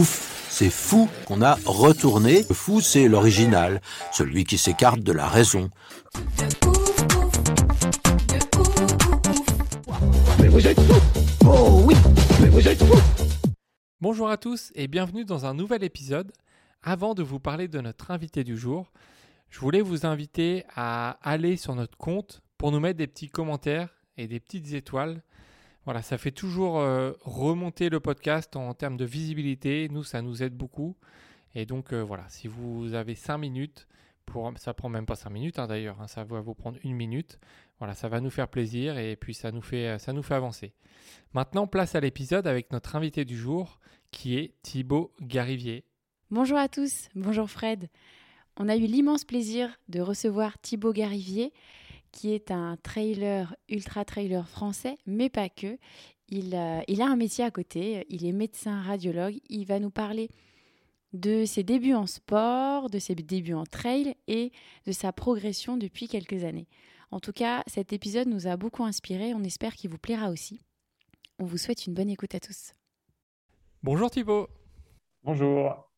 Ouf, c'est fou qu'on a retourné. Le fou, c'est l'original, celui qui s'écarte de la raison. Bonjour à tous et bienvenue dans un nouvel épisode. Avant de vous parler de notre invité du jour, je voulais vous inviter à aller sur notre compte pour nous mettre des petits commentaires et des petites étoiles. Voilà, ça fait toujours euh, remonter le podcast en termes de visibilité. Nous, ça nous aide beaucoup. Et donc euh, voilà, si vous avez 5 minutes, pour, ça prend même pas 5 minutes hein, d'ailleurs, hein, ça va vous prendre une minute. Voilà, ça va nous faire plaisir et puis ça nous fait, ça nous fait avancer. Maintenant, place à l'épisode avec notre invité du jour qui est Thibaut Garivier. Bonjour à tous, bonjour Fred. On a eu l'immense plaisir de recevoir Thibaut Garivier, qui est un trailer, ultra trailer français, mais pas que. Il, euh, il a un métier à côté, il est médecin radiologue. Il va nous parler de ses débuts en sport, de ses débuts en trail et de sa progression depuis quelques années. En tout cas, cet épisode nous a beaucoup inspiré, on espère qu'il vous plaira aussi. On vous souhaite une bonne écoute à tous. Bonjour Thibaut. Bonjour.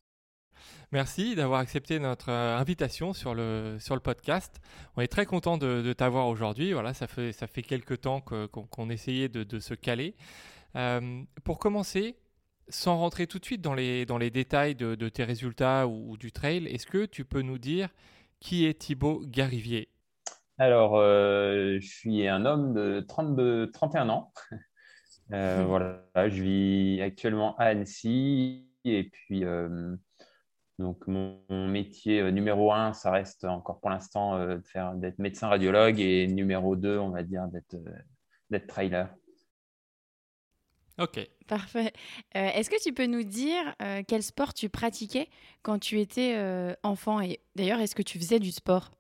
Merci d'avoir accepté notre euh, invitation sur le, sur le podcast. On est très content de, de t'avoir aujourd'hui. Voilà, ça fait, ça fait quelques temps qu'on essayait de, de se caler. Euh, pour commencer, sans rentrer tout de suite dans les, dans les détails de, de tes résultats ou, ou du trail, est-ce que tu peux nous dire qui est Thibaut Garivier Alors, euh, je suis un homme de 32, 31 ans. Euh, voilà, je vis actuellement à Annecy. Et puis, euh, donc, mon, mon métier euh, numéro un, ça reste encore pour l'instant euh, de faire, d'être médecin radiologue. Et numéro deux, on va dire, d'être, euh, d'être trailer. Ok. Parfait. Euh, Est-ce que tu peux nous dire euh, quel sport tu pratiquais quand tu étais euh, enfant Et d'ailleurs, est-ce que tu faisais du sport?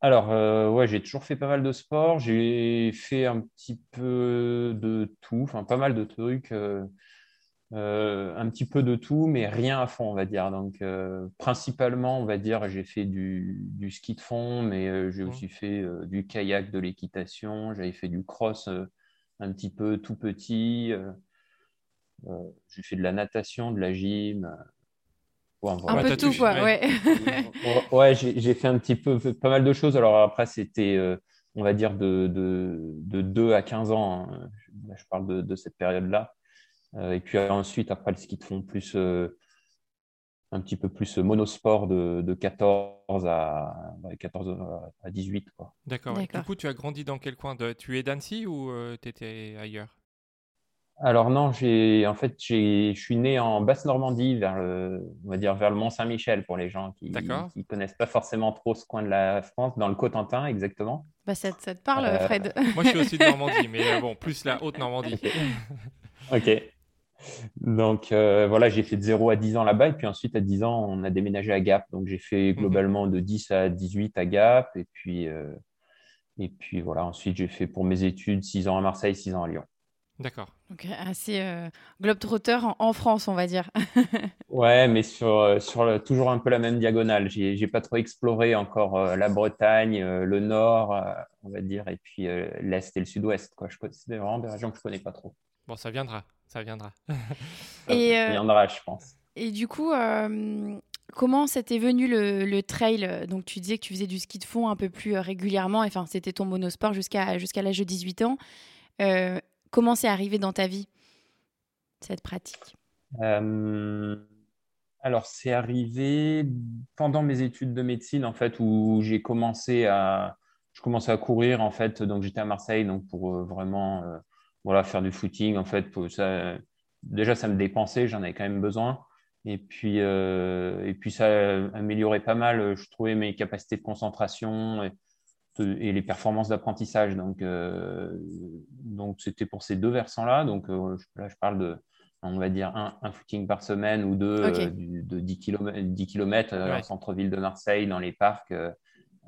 Alors, euh, ouais, j'ai toujours fait pas mal de sport. J'ai fait un petit peu de tout, enfin, pas mal de trucs. euh, un petit peu de tout, mais rien à fond, on va dire. Donc, euh, principalement, on va dire, j'ai fait du, du ski de fond, mais euh, j'ai Mhm. aussi fait euh, du kayak, de l'équitation. J'avais fait du cross euh, un petit peu tout petit. euh, euh, j'ai fait de la natation, de la gym. euh, ouais, Un voilà. Peu tout, quoi. ouais. Ouais. J'ai fait un petit peu, pas mal de choses. Alors après, c'était, euh, on va dire, de, de, de 2 à 15 ans. hein. Là, je parle de, de cette période-là. Euh, et puis ensuite, après le ski de fond, plus, euh, un petit peu plus monosport de, de 14 à, ouais, 14 à 18. Quoi. D'accord. Du coup, tu as grandi dans quel coin de... Tu es d'Annecy ou tu étais ailleurs? Alors non, j'ai, en fait, j'ai, je suis né en Basse-Normandie, vers le, on va dire vers le Mont-Saint-Michel pour les gens qui qui connaissent pas forcément trop ce coin de la France, dans le Cotentin exactement. Bah, ça, te- ça te parle, Euh, Fred Moi, je suis aussi de Normandie, mais euh, bon, plus la Haute-Normandie. Ok. Donc euh, voilà, j'ai fait de 0 à 10 ans là-bas et puis ensuite à 10 ans, on a déménagé à Gap. Donc j'ai fait globalement de 10 à 18 à Gap et puis, euh, et puis voilà, ensuite j'ai fait pour mes études 6 ans à Marseille, 6 ans à Lyon. D'accord. Donc, assez euh, globetrotter en, en France, on va dire. Ouais, mais sur, euh, sur le- toujours un peu la même diagonale. J'ai, j'ai pas trop exploré encore euh, la Bretagne, euh, le Nord, euh, on va dire, et puis euh, l'Est et le Sud-Ouest. Quoi. Je, c'est vraiment des régions que je connais pas trop. Bon, ça viendra. Ça viendra. Ça Et, euh, viendra, je pense. Et du coup, euh, comment c'était venu le, le trail? Donc, tu disais que tu faisais du ski de fond un peu plus euh, régulièrement. Enfin, c'était ton monosport jusqu'à jusqu'à l'âge de 18 ans. Euh, comment c'est arrivé dans ta vie, cette pratique? Euh, alors, c'est arrivé pendant mes études de médecine, en fait, où j'ai commencé à, je commençais à courir, en fait. Donc, j'étais à Marseille, donc pour euh, vraiment, euh, voilà, faire du footing, en fait. Ça, déjà, ça me dépensait, j'en avais quand même besoin. Et puis, euh, et puis ça améliorait pas mal, je trouvais, mes capacités de concentration. Et et les performances d'apprentissage. Donc, donc c'était pour ces deux versants-là. Donc là, je parle de, on va dire, un, un footing par semaine ou deux de 10 km, 10 km centre-ville de Marseille, dans les parcs.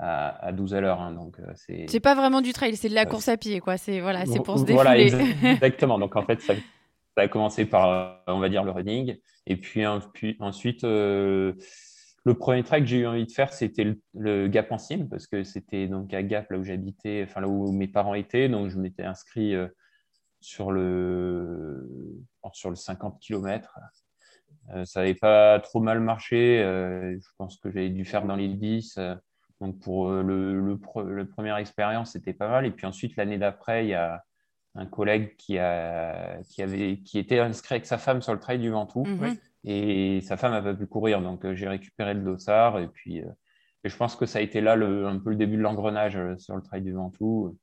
À, 12 à l'heure. Hein. donc c'est pas vraiment du trail, c'est de la course à pied, quoi. C'est voilà, c'est pour se défouler. Voilà, exactement. Donc en fait, ça, ça, a commencé par, on va dire, le running, et puis, ensuite, le premier track que j'ai eu envie de faire, c'était le, Gap en cime, parce que c'était donc à Gap, là où j'habitais, enfin là où mes parents étaient. Donc, je m'étais inscrit euh, sur, le, sur le 50 km. Euh, ça n'avait pas trop mal marché. Euh, je pense que j'avais dû faire dans les 10. Donc, pour le, le, première expérience, c'était pas mal. Et puis ensuite, l'année d'après, il y a un collègue qui, a, qui, avait, qui était inscrit avec sa femme sur le trail du Ventoux. Mhm. Et sa femme n'a pas pu courir, donc euh, j'ai récupéré le dossard. Et puis, euh, je pense que ça a été là le, un peu le début de l'engrenage euh, sur le trail du Ventoux,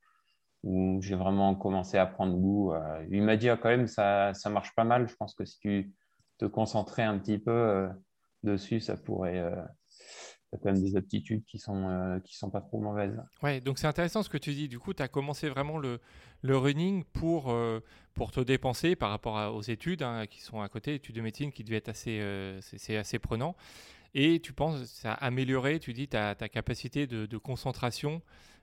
où j'ai vraiment commencé à prendre goût. il m'a dit ah, quand même, ça, ça marche pas mal. Je pense que si tu te concentrais un petit peu dessus, ça pourrait quand même des aptitudes qui sont, euh, qui sont pas trop mauvaises. Ouais, donc c'est intéressant ce que tu dis. Du coup, tu as commencé vraiment le, le running pour, euh, pour te dépenser par rapport aux études hein, qui sont à côté, études de médecine qui devaient être assez, euh, c'est assez prenant. Et tu penses ça a amélioré, tu dis, ta, ta capacité de, de, concentration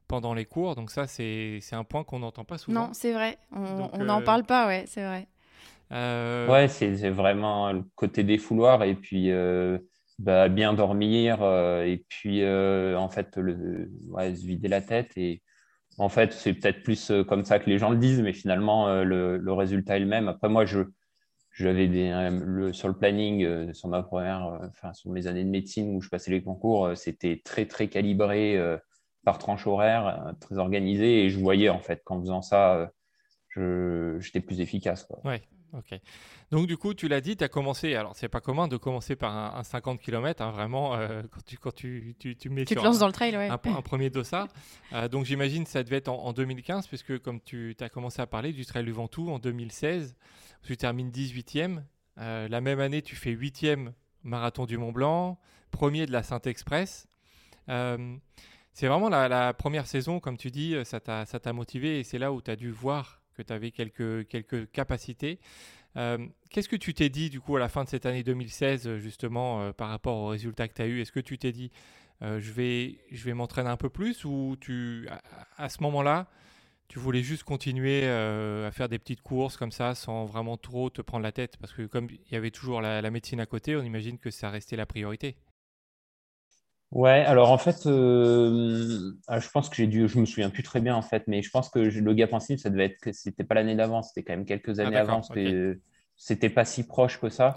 pendant les cours. Donc ça, c'est un point qu'on n'entend pas souvent. Non, c'est vrai. On n'en parle pas, ouais, c'est vrai. Ouais, c'est vraiment le côté des fouloirs et puis bah, bien dormir euh, et puis euh, en fait le, se vider la tête. Et en fait c'est peut-être plus euh, comme ça que les gens le disent mais finalement le, résultat est le même. Après moi je j'avais le, sur le planning sur ma première enfin sur mes années de médecine où je passais les concours c'était très très calibré par tranche horaire très organisé. Et je voyais en fait qu'en faisant ça j'étais plus efficace. Ok. Donc du coup, tu l'as dit, tu as commencé, alors c'est pas commun de commencer par un, 50 km, hein, vraiment, euh, quand, tu, quand tu, tu, tu mets tu te lances dans le trail, ouais. un, premier dossard. Euh, donc j'imagine que ça devait être en, 2015, puisque comme tu as commencé à parler du Trail du Ventoux en 2016, tu termines 18e. Euh, la même année, tu fais 8e marathon du Mont Blanc, premier de la Sainte-Express. c'est vraiment la, la, première saison, comme tu dis, ça t'a motivé et c'est là où tu as dû voir que tu avais quelques, quelques capacités. Euh, qu'est-ce que tu t'es dit du coup à la fin de cette année 2016 justement euh, par rapport aux résultats que tu as eu Est-ce que tu t'es dit euh, je vais, je vais m'entraîner un peu plus ou tu, à, ce moment-là, tu voulais juste continuer à faire des petites courses comme ça sans vraiment trop te prendre la tête? Parce que comme il y avait toujours la médecine à côté, on imagine que ça restait la priorité. Ouais, alors en fait, euh, ah, je pense que j'ai dû, je me souviens plus très bien en fait, mais je pense que le gap en cible, ça devait être, c'était pas l'année d'avant, c'était quand même quelques années ah, avant, c'était pas si proche que ça.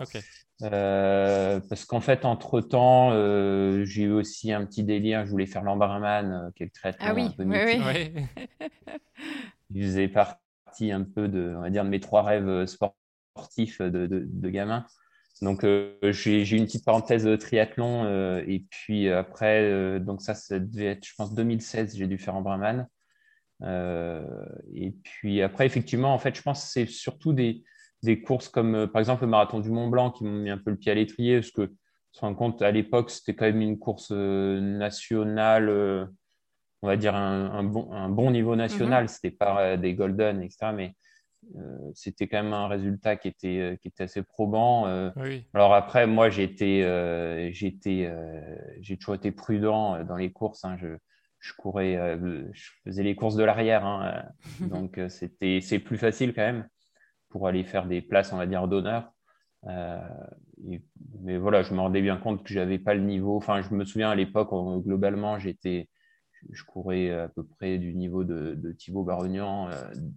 Euh, parce qu'en fait, entre temps, euh, j'ai eu aussi un petit délire, je voulais faire l'embarraman, qui est le traitement ah oui, un peu oui, oui. Il faisait partie un peu de, on va dire, de mes trois rêves sportifs de, de, de gamin. Donc, euh, j'ai une petite parenthèse triathlon. Euh, et puis après, euh, donc ça, ça devait être, je pense, 2016, j'ai dû faire en Brahman. et puis après, effectivement, en fait, je pense que c'est surtout des, des, courses comme, par exemple, le marathon du Mont Blanc qui m'ont mis un peu le pied à l'étrier. Parce que, se rend compte, à l'époque, c'était quand même une course nationale, on va dire un, bon, un bon, niveau national. Mm-hmm. C'était pas des golden, etc. Mais euh, c'était quand même un résultat qui était, euh, qui était assez probant. Euh. Alors après, moi, j'ai j'ai toujours été prudent dans les courses. Hein. Je, je, courais, je faisais les courses de l'arrière, hein. donc c'était, c'est plus facile quand même pour aller faire des places, on va dire, d'honneur. mais voilà, je me rendais bien compte que j'avais pas le niveau. Enfin, je me souviens à l'époque, globalement, j'étais je courais à peu près du niveau de, de Thibaut Barognan euh,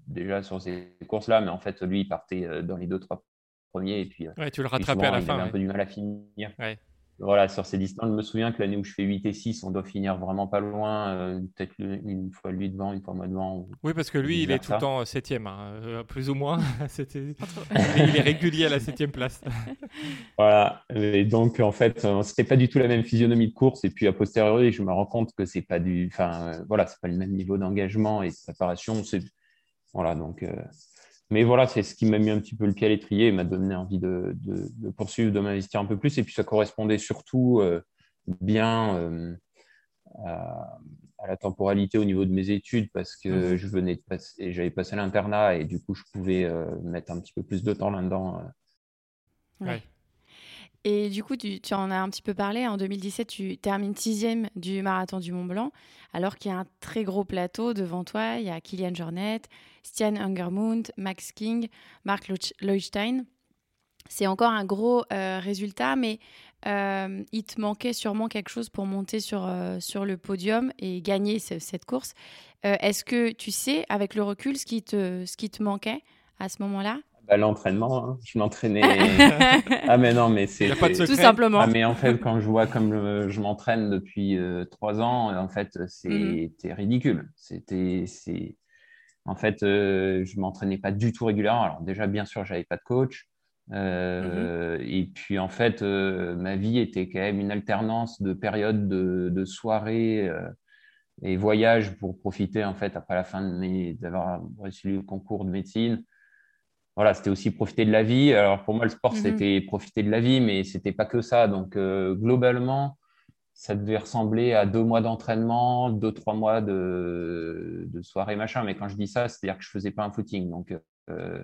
déjà sur ces courses-là, mais en fait, lui, il partait euh, dans les deux, trois premiers. Et puis, euh, tu le rattrapais à la fin. Il avait un peu du mal à finir. Voilà, sur ces distances, je me souviens que l'année où je fais 8 et 6, on doit finir vraiment pas loin, peut-être une fois lui devant, une fois moi devant. Oui, parce que lui, il est tout le temps septième, hein, plus ou moins. il est régulier à la septième place. voilà, et donc en fait, c'était pas du tout la même physionomie de course. Et puis a posteriori, je me rends compte que c'est pas du, enfin voilà, c'est pas le même niveau d'engagement et de préparation. Voilà, donc mais voilà, c'est ce qui m'a mis un petit peu le pied à l'étrier et m'a donné envie de, poursuivre, de m'investir un peu plus. Et puis ça correspondait surtout euh, bien euh, à la temporalité au niveau de mes études parce que Mhm. je venais de passer, j'avais passé l'internat et du coup, je pouvais euh, mettre un petit peu plus de temps là-dedans. euh. Ouais. Et du coup, tu, en as un petit peu parlé. En 2017, tu termines sixième du marathon du Mont Blanc, alors qu'il y a un très gros plateau devant toi. Il y a Kilian Jornet, Stian Hungermund, Max King, Mark Leuch- Leuchstein. C'est encore un gros euh, résultat, mais euh, il te manquait sûrement quelque chose pour monter sur, euh, sur le podium et gagner ce- cette course. Est-ce que tu sais, avec le recul, ce qui te, ce qui te manquait à ce moment-là? Bah, l'entraînement, hein. je m'entraînais. ah, mais non, mais c'est. Tout simplement. Ah, mais en fait, quand je vois comme je m'entraîne depuis euh, trois ans, en fait, c'était ridicule. C'était, c'est, en fait, euh, je m'entraînais pas du tout régulièrement. Alors déjà, bien sûr, j'avais pas de coach. Euh, Et puis, en fait, euh, ma vie était quand même une alternance de périodes de, de soirées euh, et voyages pour profiter, en fait, après la fin de mes, d'avoir reçu le concours de médecine voilà, c'était aussi profiter de la vie. Alors pour moi, le sport, Mhm. c'était profiter de la vie, mais c'était pas que ça. Donc euh, globalement, ça devait ressembler à deux mois d'entraînement, deux, trois mois de, de soirée, machin. Mais quand je dis ça, c'est-à-dire que je faisais pas un footing. Donc, euh,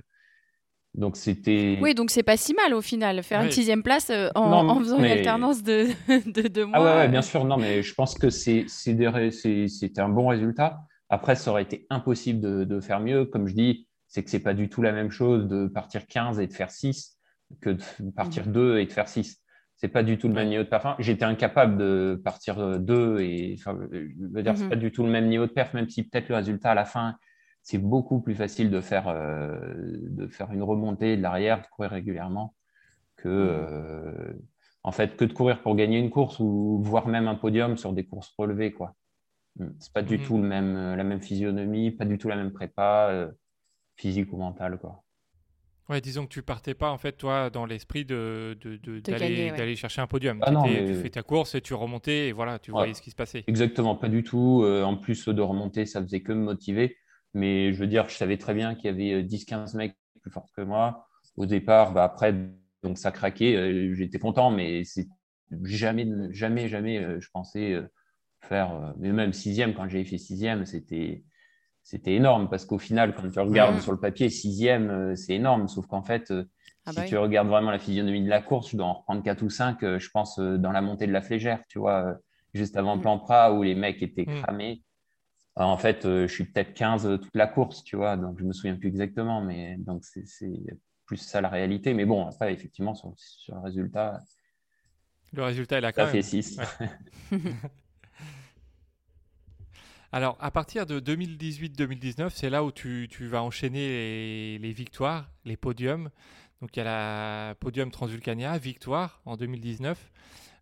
donc c'était. Oui, donc c'est pas si mal au final, faire une sixième place euh, en, Non, en faisant une mais- alternance de, de deux mois. Ah ouais, ouais, bien sûr. Non, mais je pense que c'était un bon résultat. Après, ça aurait été impossible de, de faire mieux. Comme je dis, c'est que c'est pas du tout la même chose de partir 15 et de faire 6 que de partir 2 et de faire 6. C'est pas du tout le même niveau de perf. J'étais incapable de partir 2 et enfin, je veux dire, c'est Mhm. pas du tout le même niveau de perf, même si peut-être le résultat à la fin, c'est beaucoup plus facile de faire, euh, de faire une remontée de l'arrière, de courir régulièrement que, euh, en fait, que de courir pour gagner une course ou voire même un podium sur des courses relevées, quoi. Mm. C'est pas du Mhm. tout le même, euh, la même physionomie, pas du tout la même prépa, euh, physique ou mentale, quoi. Ouais, disons que tu partais pas en fait toi dans l'esprit de, de- de- De d'aller ouais. d'aller chercher un podium. Ah non, mais- Tu fais ta course et tu remontais et voilà, tu Ouais. voyais ce qui se passait. Exactement, pas du tout. Euh, en plus de remonter, ça faisait que me motiver. Mais je veux dire, je savais très bien qu'il y avait euh, 10-15 mecs plus forts que moi. Au départ, bah après, donc ça craquait. euh, J'étais content, mais c'est jamais, jamais, jamais, euh, je pensais euh, faire. euh, mais même sixième, quand j'avais fait sixième, c'était c'était énorme parce qu'au final, quand tu regardes Mhm. sur le papier, sixième, euh, c'est énorme. Sauf qu'en fait, euh, Ah si bah tu oui. regardes vraiment la physionomie de la course, je dois en reprendre 4 ou 5, euh, je pense, euh, dans la montée de la flégère, tu vois, euh, juste avant Mm. plan Pras où les mecs étaient Mm. cramés. Alors, en fait, euh, je suis peut-être 15 euh, toute la course, tu vois, donc je me souviens plus exactement, mais donc c'est c'est plus ça la réalité. Mais bon, après, effectivement, sur, sur le résultat, Le résultat est là quand ça même. fait 6. Ouais. Alors, à partir de 2018-2019, c'est là où tu, vas enchaîner les, victoires, les podiums. Donc, il y a la podium Transvulcania, victoire en 2019.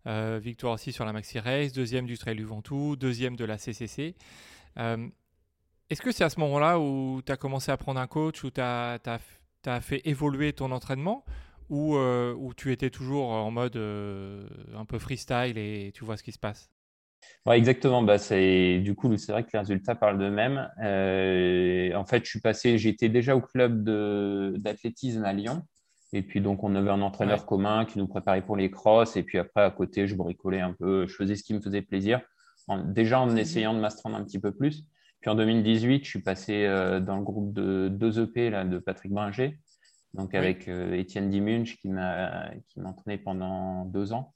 Euh, victoire aussi sur la Maxi Race, deuxième du Trail du Ventoux, deuxième de la CCC. Euh, Est-ce que c'est à ce moment-là où tu as commencé à prendre un coach, où tu as, fait évoluer ton entraînement ou euh, où tu étais toujours en mode un peu freestyle et tu vois ce qui se passe? Ouais, exactement. Bah, c'est du coup, c'est vrai que les résultats parlent d'eux-mêmes. Euh, en fait, je suis passé, j'étais déjà au club d'athlétisme à Lyon. Et puis donc, on avait un entraîneur Ouais. commun qui nous préparait pour les crosses. Et puis après, à côté, je bricolais un peu. Je faisais ce qui me faisait plaisir. En- déjà en essayant de m'astreindre un petit peu plus. Puis en 2018, je suis passé euh, dans le groupe de 2 EP là, de Patrick Bringer. Donc avec euh, Étienne Dimunch qui m'a qui m'a entraîné pendant deux ans.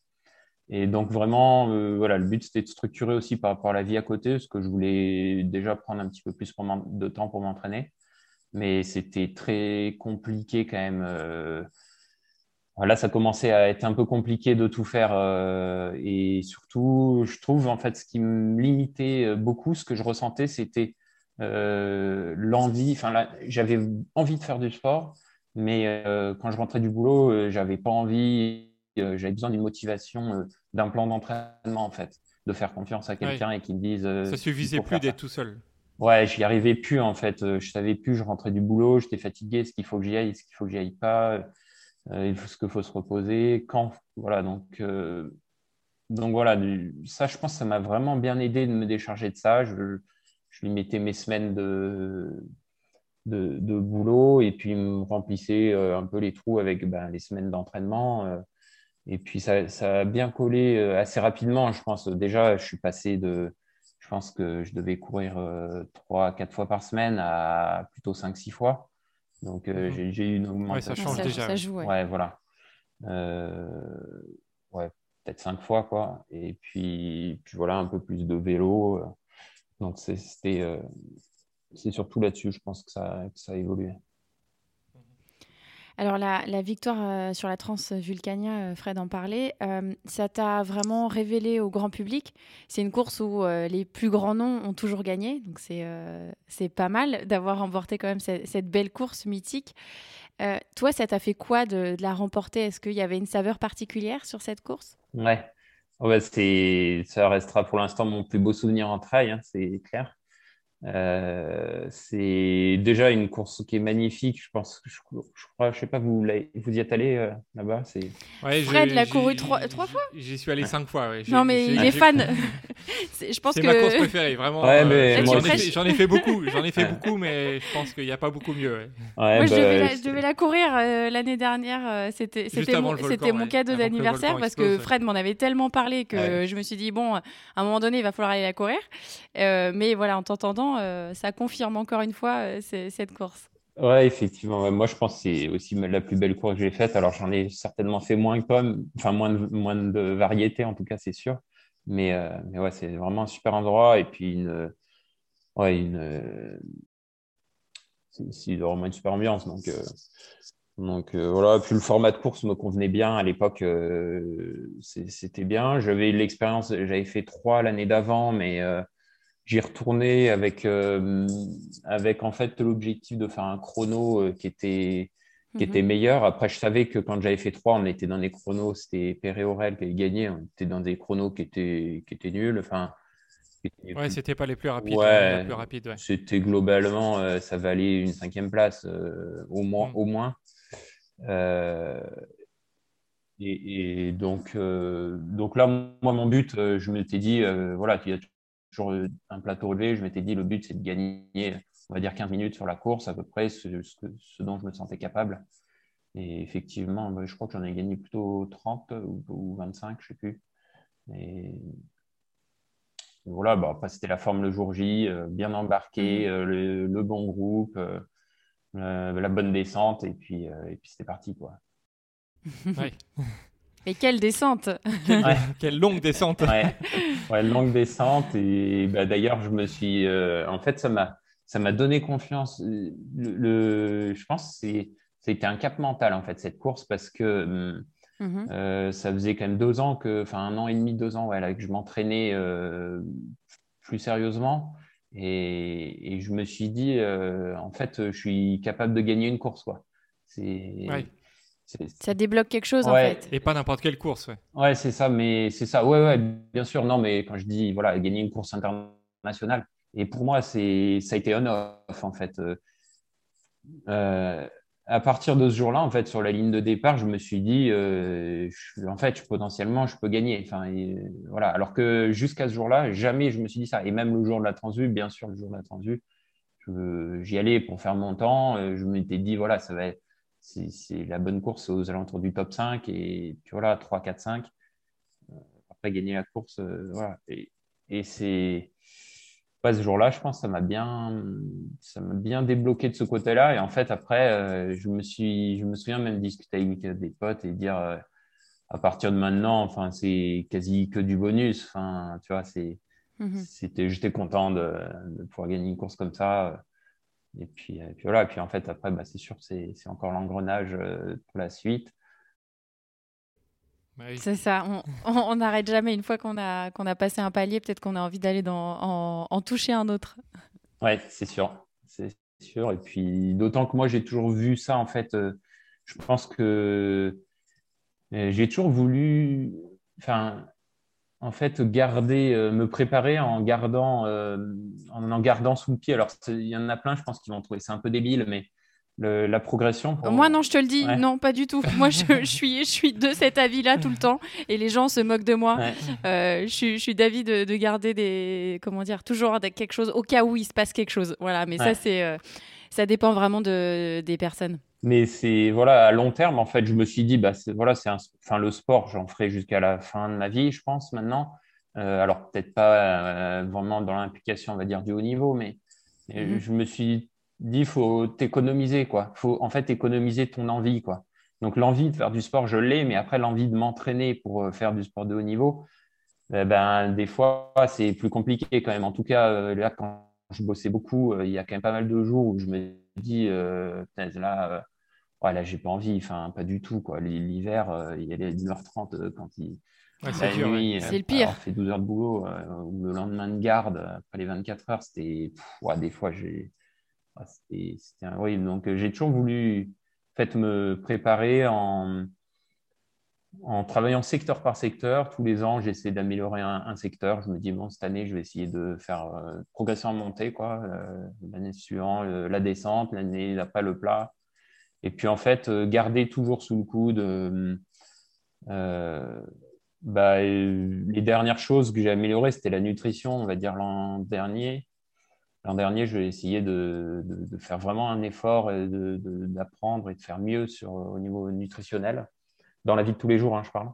Et donc vraiment, euh, voilà, le but c'était de structurer aussi par rapport à la vie à côté, parce que je voulais déjà prendre un petit peu plus de temps pour m'entraîner, mais c'était très compliqué quand même. euh, Là, ça commençait à être un peu compliqué de tout faire, euh, et surtout, je trouve en fait ce qui me limitait euh, beaucoup, ce que je ressentais, c'était l'envie. Enfin, j'avais envie de faire du sport, mais quand je rentrais du boulot, j'avais pas envie. J'avais besoin d'une motivation, euh, d'un plan d'entraînement en fait, de faire confiance à quelqu'un et qu'il me dise. euh, Ça suffisait plus d'être tout seul. Ouais, j'y arrivais plus en fait. Euh, Je savais plus. Je rentrais du boulot, j'étais fatigué. Est-ce qu'il faut que j'y aille Est-ce qu'il faut que j'y aille pas Est-ce qu'il faut se reposer Quand Voilà. Donc, euh, donc voilà. du- Ça, je pense, que ça m'a vraiment bien aidé de me décharger de ça. Je, je lui mettais mes semaines de, de, de boulot et puis me remplissais euh, un peu les trous avec ben, les semaines d'entraînement. euh, et puis ça, ça a bien collé euh, assez rapidement. Je pense déjà, je suis passé de, je pense que je devais courir trois, quatre fois par semaine à plutôt cinq, six fois. Donc, mhm. j'ai eu une augmentation. Ouais, ça change déjà. Ça joue, ouais. voilà. ouais, peut-être cinq fois, quoi. Et puis, puis voilà, un peu plus de vélo. Donc, c'était c'est surtout là-dessus, je pense que ça, que ça a évolué. Alors la, victoire euh, sur la Transvulcania, euh, Fred en parlait, euh, ça t'a vraiment révélé au grand public? C'est une course où les plus grands noms ont toujours gagné, donc c'est pas mal d'avoir remporté quand même cette, belle course mythique. toi, ça t'a fait quoi de, la remporter? Est-ce qu'il y avait une saveur particulière sur cette course? Ouais, ça restera pour l'instant mon plus beau souvenir en trail, hein, c'est clair. Euh, c'est déjà une course qui est magnifique. Je pense, je, je crois, je sais pas, vous, vous y êtes allé euh, là-bas c'est... Fred l'a couru trois, trois fois? J'y suis allé cinq fois. Non, mais il est fan. je pense c'est que... ma course préférée, vraiment. Ouais, mais j'en, ai fait, j'en, ai fait, beaucoup, j'en ai fait beaucoup, mais je pense qu'il n'y a pas beaucoup mieux. moi, je, devais bah, la, je, devais la, courir euh, l'année dernière. C'était, c'était, mon, c'était mon cadeau d'anniversaire parce que Fred m'en avait tellement parlé que je me suis dit, bon, à un moment donné, il va falloir aller la courir. mais voilà, en t'entendant, euh, ça confirme encore une fois euh, cette course. Ouais, effectivement. Moi, je pense que c'est aussi la plus belle course que j'ai faite. Alors, j'en ai certainement fait moins que toi, enfin, moins de, moins variété, en tout cas, c'est sûr. Mais, euh, mais ouais, c'est vraiment un super endroit. Et puis, une, ouais, une, c'est vraiment une super ambiance. Donc, donc voilà. Puis, le format de course me convenait bien. À l'époque, c'était bien. J'avais l'expérience, j'avais fait trois l'année d'avant, mais J'y retourné avec, euh, avec en fait l'objectif de faire un chrono euh, qui, était, qui était mhm. meilleur. Après, je savais que quand j'avais fait trois, on était dans des chronos, c'était Aurel qui avait gagné, on était dans des chronos qui étaient, qui étaient nuls. Enfin, ouais, c'était pas les plus rapides. Ouais, rapides, ouais. C'était globalement, euh, ça valait une cinquième place au moins. Mhm. Au moins. Et, et, donc, donc là, moi, mon but, je m'étais dit, voilà, il y a toujours euh, un plateau relevé. Je m'étais dit, le but, c'est de gagner, on va dire, 15 minutes sur la course, à peu près, ce, dont je me sentais capable. Et effectivement, bah, je crois que j'en ai gagné plutôt 30 ou, 25, je ne sais plus. Et voilà, bah, après, c'était la forme le jour J, euh, bien embarqué, mmh. euh, le, bon groupe, la bonne descente, et puis, et puis c'était parti. Quoi. Et quelle descente Quelle longue descente ouais. longue descente. Et bah, d'ailleurs, je me suis. Euh, en fait, ça m'a, ça m'a donné confiance. Le, je pense que c'était un cap mental, en fait, cette course, parce que mm-hmm. euh, ça faisait quand même deux ans, que, enfin un an et demi, deux ans, ouais, que je m'entraînais euh, plus sérieusement. Et, et, je me suis dit, en fait, je suis capable de gagner une course. Quoi. C'est. Ça débloque quelque chose en fait. Et pas n'importe quelle course, ouais. Ouais, c'est ça, mais c'est ça. Ouais, ouais, bien sûr. Non, mais quand je dis voilà, gagner une course internationale, et pour moi, c'est ça a été on-off en fait. Euh, euh, à partir de ce jour-là, en fait, sur la ligne de départ, je me suis dit, euh, en fait, je, potentiellement, je peux gagner. Enfin, voilà. Alors que jusqu'à ce jour-là, jamais je me suis dit ça. Et même le jour de la transvue, bien sûr, le jour de la transvue, j'y allais pour faire mon temps. Je m'étais dit, voilà, ça va être c'est la bonne course aux alentours du top 5 et puis voilà, 3, 4, 5. Après, gagner la course, euh, voilà. Et, et c'est pas ce jour-là, je pense, ça m'a bien, ça m'a bien débloqué de ce côté-là. Et en fait, après, euh, je me suis, je me souviens même discuter avec des potes et dire, euh, à partir de maintenant, enfin, c'est quasi que du bonus. Enfin, tu vois, c'est, mm-hmm. c'était, j'étais content de, de, pouvoir gagner une course comme ça. Et puis, puis voilà, et puis en fait, après, bah, c'est sûr, c'est encore l'engrenage euh, pour la suite. Bah c'est ça, on n'arrête jamais. Une fois qu'on a, qu'on a passé un palier, peut-être qu'on a envie d'aller en, en, toucher un autre. Ouais, c'est sûr. C'est sûr. Et puis, d'autant que moi, j'ai toujours vu ça, en fait. Euh, je pense que euh, j'ai toujours voulu. Enfin, en fait garder, euh, me préparer en gardant, euh, en en gardant sous le pied. Alors il y en a plein, je pense, qui vont trouver c'est un peu débile, mais la progression. Moi non, je te le dis, non, pas du tout. Moi je, suis, je suis de cet avis-là tout le temps, et les gens se moquent de moi. Euh, je, suis d'avis de, garder des, comment dire, toujours quelque chose au cas où il se passe quelque chose. Voilà, mais ça c'est, ça dépend vraiment de, des personnes. Mais c'est voilà à long terme en fait, je me suis dit bah voilà c'est enfin le sport j'en ferai jusqu'à la fin de ma vie je pense maintenant. alors peut-être pas vraiment dans l'implication, on va dire, du haut niveau, mais, mhm. je me suis dit, faut t'économiser, quoi. Faut en fait économiser ton envie, quoi. Donc l'envie de faire du sport, je l'ai, mais après l'envie de m'entraîner pour faire du sport de haut niveau, eh ben, des fois, c'est plus compliqué quand même. En tout cas, là, quand je bossais beaucoup, il y a quand même pas mal de jours où je me dis, là, ouais, là, j'ai pas envie, enfin, pas du tout, quoi. L'hiver, euh, il y a les 10h30 euh, quand il. c'est le pire. On fait 12 heures de boulot, euh, ou le lendemain de garde, après les 24 heures, c'était. Ouais, des fois, j'ai. c'était oui, donc j'ai toujours voulu fait, me préparer en, en travaillant secteur par secteur. Tous les ans, j'essaie d'améliorer un, secteur. Je me dis, bon, cette année, je vais essayer de faire progresser en montée, quoi. l'année suivante, la descente, l'année d'après, le plat. Et puis en fait, euh, garder toujours sous le coude euh, euh, bah, les dernières choses que j'ai améliorées, c'était la nutrition, on va dire l'an dernier. L'an dernier, je vais essayer de, faire vraiment un effort d'apprendre et de faire mieux sur, au niveau nutritionnel, dans la vie de tous les jours, hein, je parle.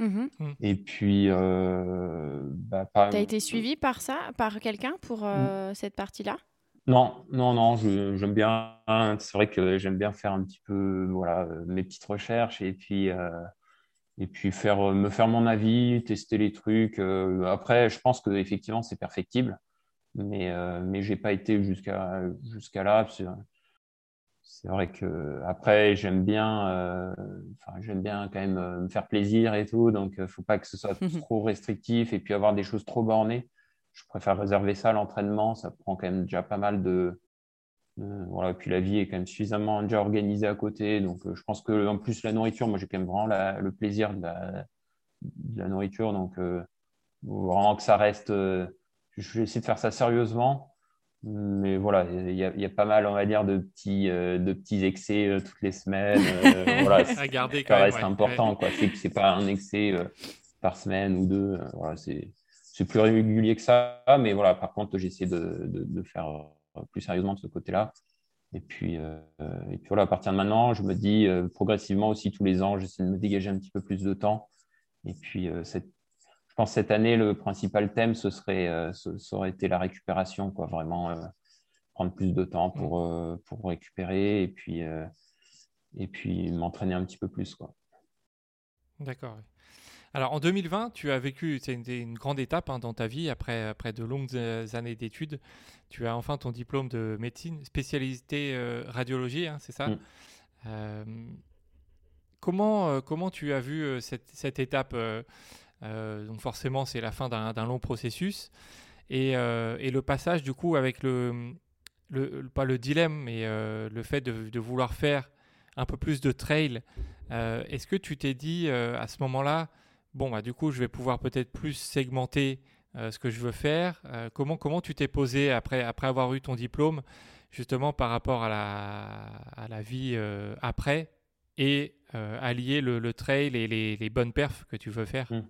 Mm-hmm. Mm. Et puis, bah, tu as été suivi par ça, par quelqu'un pour mm. cette partie-là? Non, non, non, j'aime bien. C'est vrai que j'aime bien faire un petit peu, voilà, mes petites recherches et puis, euh, et puis faire, me faire mon avis, tester les trucs. Euh, après, je pense qu'effectivement, c'est perfectible, mais, euh, mais je n'ai pas été jusqu'à jusqu'à là. C'est vrai que après, j'aime bien, enfin, j'aime bien quand même me faire plaisir et tout, donc il ne faut pas que ce soit trop restrictif et puis avoir des choses trop bornées je préfère réserver ça à l'entraînement. Ça prend quand même déjà pas mal de. voilà. Puis la vie est quand même suffisamment déjà organisée à côté. Donc, euh, je pense que en plus, la nourriture, moi, j'ai quand même vraiment le plaisir de la, nourriture. Donc, euh, vraiment que ça reste. Euh, je vais essayer de faire ça sérieusement. Mais voilà, il y, a pas mal, on va dire, de petits, de petits excès toutes les semaines. voilà, à garder ça reste important. Quoi. C'est, pas un excès par semaine ou deux. voilà, c'est plus régulier que ça, mais voilà, par contre, j'essaie de, de, faire euh, plus sérieusement de ce côté-là. Et puis, euh, et puis voilà, à partir de maintenant, je me dis euh, progressivement aussi tous les ans, j'essaie de me dégager un petit peu plus de temps. Et puis, cette, cette année, le principal thème, ce serait, ça aurait été la récupération, quoi, vraiment prendre plus de temps pour, mmh. pour récupérer et puis, et puis m'entraîner un petit peu plus, quoi. D'accord. Alors en 2020, tu as vécu, c'est une, grande étape hein, dans ta vie, après, après de longues euh, années d'études. Tu as enfin ton diplôme de médecine, spécialité euh, radiologie, hein, c'est ça? Mm. euh, comment, comment tu as vu cette, cette étape Donc forcément, c'est la fin d'un long processus. Et, et, le passage du coup avec le, le pas le dilemme, mais le fait de, vouloir faire un peu plus de trail. Est-ce que tu t'es dit à ce moment-là, bon, bah, du coup, je vais pouvoir peut-être plus segmenter euh, ce que je veux faire. Euh, comment, comment tu t'es posé après, après avoir eu ton diplôme, justement par rapport à la, vie euh, après et allier le, trail et les, les, bonnes perfs que tu veux faire? Mmh.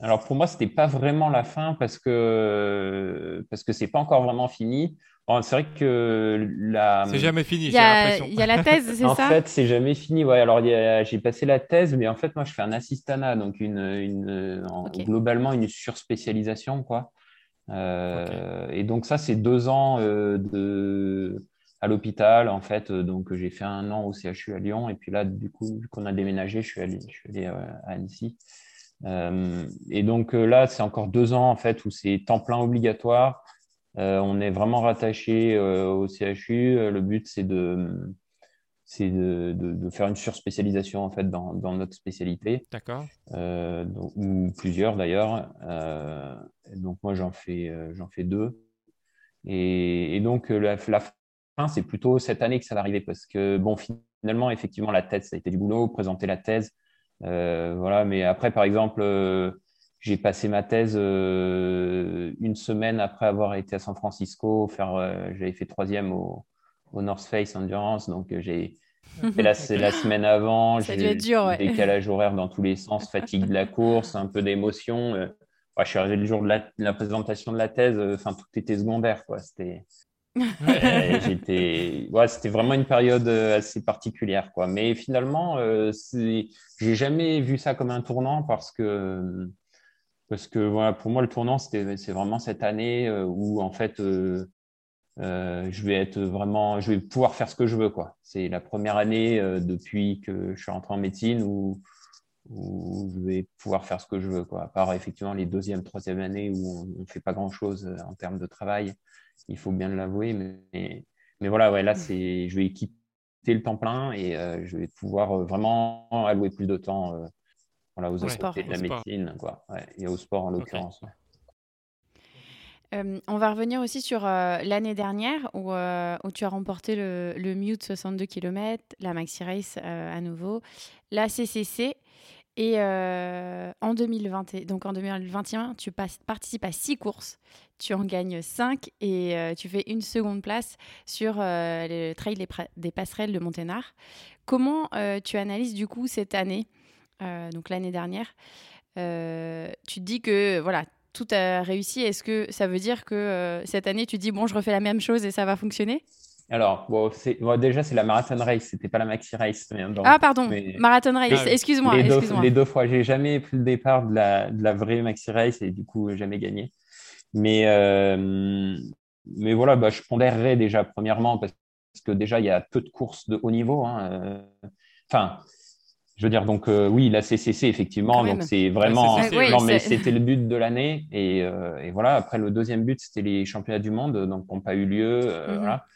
Alors pour moi, ce n'était pas vraiment la fin parce que parce que c'est pas encore vraiment fini. c'est vrai que la. C'est jamais fini, j'ai l'impression. Il y a la thèse, c'est ça? En fait, c'est jamais fini. Ouais, alors j'ai passé la thèse, mais en fait, moi, je fais un assistana, donc une, une globalement une surspécialisation, quoi. Euh, et donc ça, c'est deux ans euh, de à l'hôpital, en fait. Donc j'ai fait un an au CHU à Lyon, et puis là, du coup, vu qu'on a déménagé, je suis allé, je suis allé euh, à Annecy. Euh, et donc euh, là, c'est encore deux ans en fait où c'est temps plein obligatoire. Euh, on est vraiment rattaché au CHU. Le but, c'est de, c'est de, de, faire une surspécialisation en fait dans, dans notre spécialité. D'accord. Euh, ou plusieurs d'ailleurs. Euh, donc moi j'en fais j'en fais deux. Et, et donc la, la fin c'est plutôt cette année que ça va arriver parce que bon finalement effectivement la thèse ça a été du boulot, présenter la thèse, voilà, mais après, par exemple, euh, j'ai passé ma thèse euh, une semaine après avoir été à San Francisco. Faire, j'avais fait troisième au, au, North Face Endurance, donc j'ai fait la, la, semaine avant. J'ai dur, ouais. décalage horaire dans tous les sens, fatigue de la course, un peu d'émotion. je suis arrivé le jour de la, de la présentation de la thèse, enfin tout était secondaire, quoi. C'était j'étais, ouais, c'était vraiment une période euh, assez particulière, quoi. Mais finalement, euh, j'ai jamais vu ça comme un tournant parce que, parce que voilà, pour moi, le tournant, c'est vraiment cette année où en fait, je vais être vraiment, je vais pouvoir faire ce que je veux. quoi. C'est la première année depuis que je suis rentré en médecine où, je vais pouvoir faire ce que je veux. Quoi. À part effectivement les deuxième, troisième années où on ne fait pas grand-chose en termes de travail, il faut bien l'avouer. Mais, mais, voilà, ouais, là, c'est, je vais quitter le temps plein et je vais pouvoir vraiment allouer plus de temps voilà, aux aspects de la médecine quoi. et au sport en l'occurrence. Euh, on va revenir aussi sur euh, l'année dernière où, euh, où, tu as remporté le, le Mute 62 km, la Maxi Race à nouveau, la CCC. Et en, 2020, donc en 2021, tu participes à six courses, tu en gagnes cinq et tu fais une seconde place sur le trail des, passerelles de Monténard. Comment tu analyses du coup cette année euh, donc l'année dernière. Euh, tu te dis que voilà, tout a réussi. Est-ce que ça veut dire que euh, cette année, tu dis bon, je refais la même chose et ça va fonctionner? Alors, bon, déjà, c'est la marathon race, c'était pas la maxi race. ah, pardon, marathon race, excuse-moi. Les, excuse les, deux fois, j'ai jamais pris le départ de la, de la, vraie maxi race et du coup, jamais gagné. Mais, mais voilà, bah, je pondérerais déjà, premièrement, parce que déjà, il y a peu de courses de haut niveau. Hein, enfin, je veux dire, donc euh, oui, la CCC, effectivement, donc c'est vraiment, non, mais c'était le but de l'année. Et, euh, et, voilà, après, le deuxième but, c'était les championnats du monde, donc qui n'ont pas eu lieu. Euh, mhm. voilà.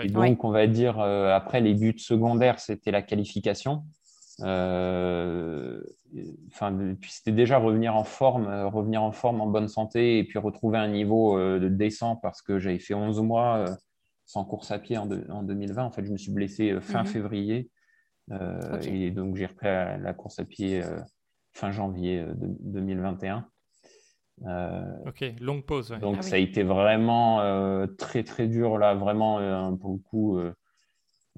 Et donc, on va dire, après, les buts secondaires, c'était la qualification. Enfin, puis c'était déjà revenir en forme, revenir en forme, en bonne santé, et puis retrouver un niveau de décent parce que j'avais fait 11 mois sans course à pied en, en, 2020. En fait, je me suis blessé fin mhm. février. Euh, et donc, j'ai repris la, course à pied euh, fin janvier 2021. Euh, ok, longue pause. Donc, ah ça a été vraiment très, très dur, là, vraiment, pour le coup,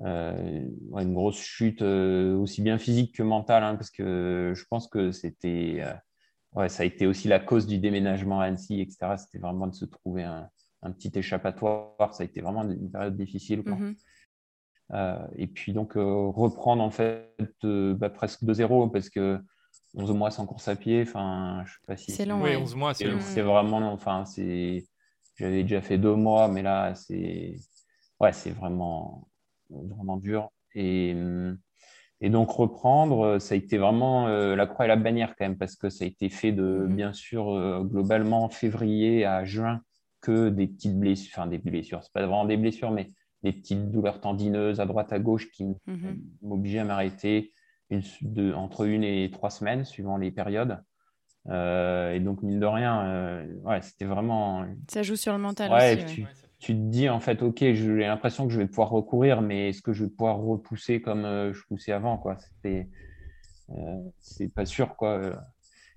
une grosse chute, aussi bien physique que mentale, hein, parce que je pense que c'était. ouais, ça a été aussi la cause du déménagement à Annecy, etc. C'était vraiment de se trouver un, petit échappatoire. Ça a été vraiment une période difficile. Quoi. Mm-hmm. Euh, et puis donc euh, reprendre en fait bah, presque de zéro parce que 11 mois sans course à pied, enfin, je sais pas si c'est long. Oui, 11 mois, c'est long. C'est vraiment long. Enfin, c'est, j'avais déjà fait deux mois, mais là, c'est, ouais, c'est vraiment, vraiment dur. Et, et donc reprendre, ça a été vraiment euh, la croix et la bannière quand même, parce que ça a été fait de, mm-hmm. bien sûr, globalement février à juin, que des petites blessures, enfin des blessures, c'est pas vraiment des blessures, mais des petites douleurs tendineuses à droite à gauche qui mhm. m'obligeaient à m'arrêter entre une et trois semaines, suivant les périodes. Euh, et donc, mine de rien, euh, ouais, c'était vraiment. Ça joue sur le mental aussi. Tu, tu, te dis, en fait, OK, j'ai l'impression que je vais pouvoir recourir, mais est-ce que je vais pouvoir repousser comme euh, je poussais avant quoi? C'était. c'est pas sûr, quoi.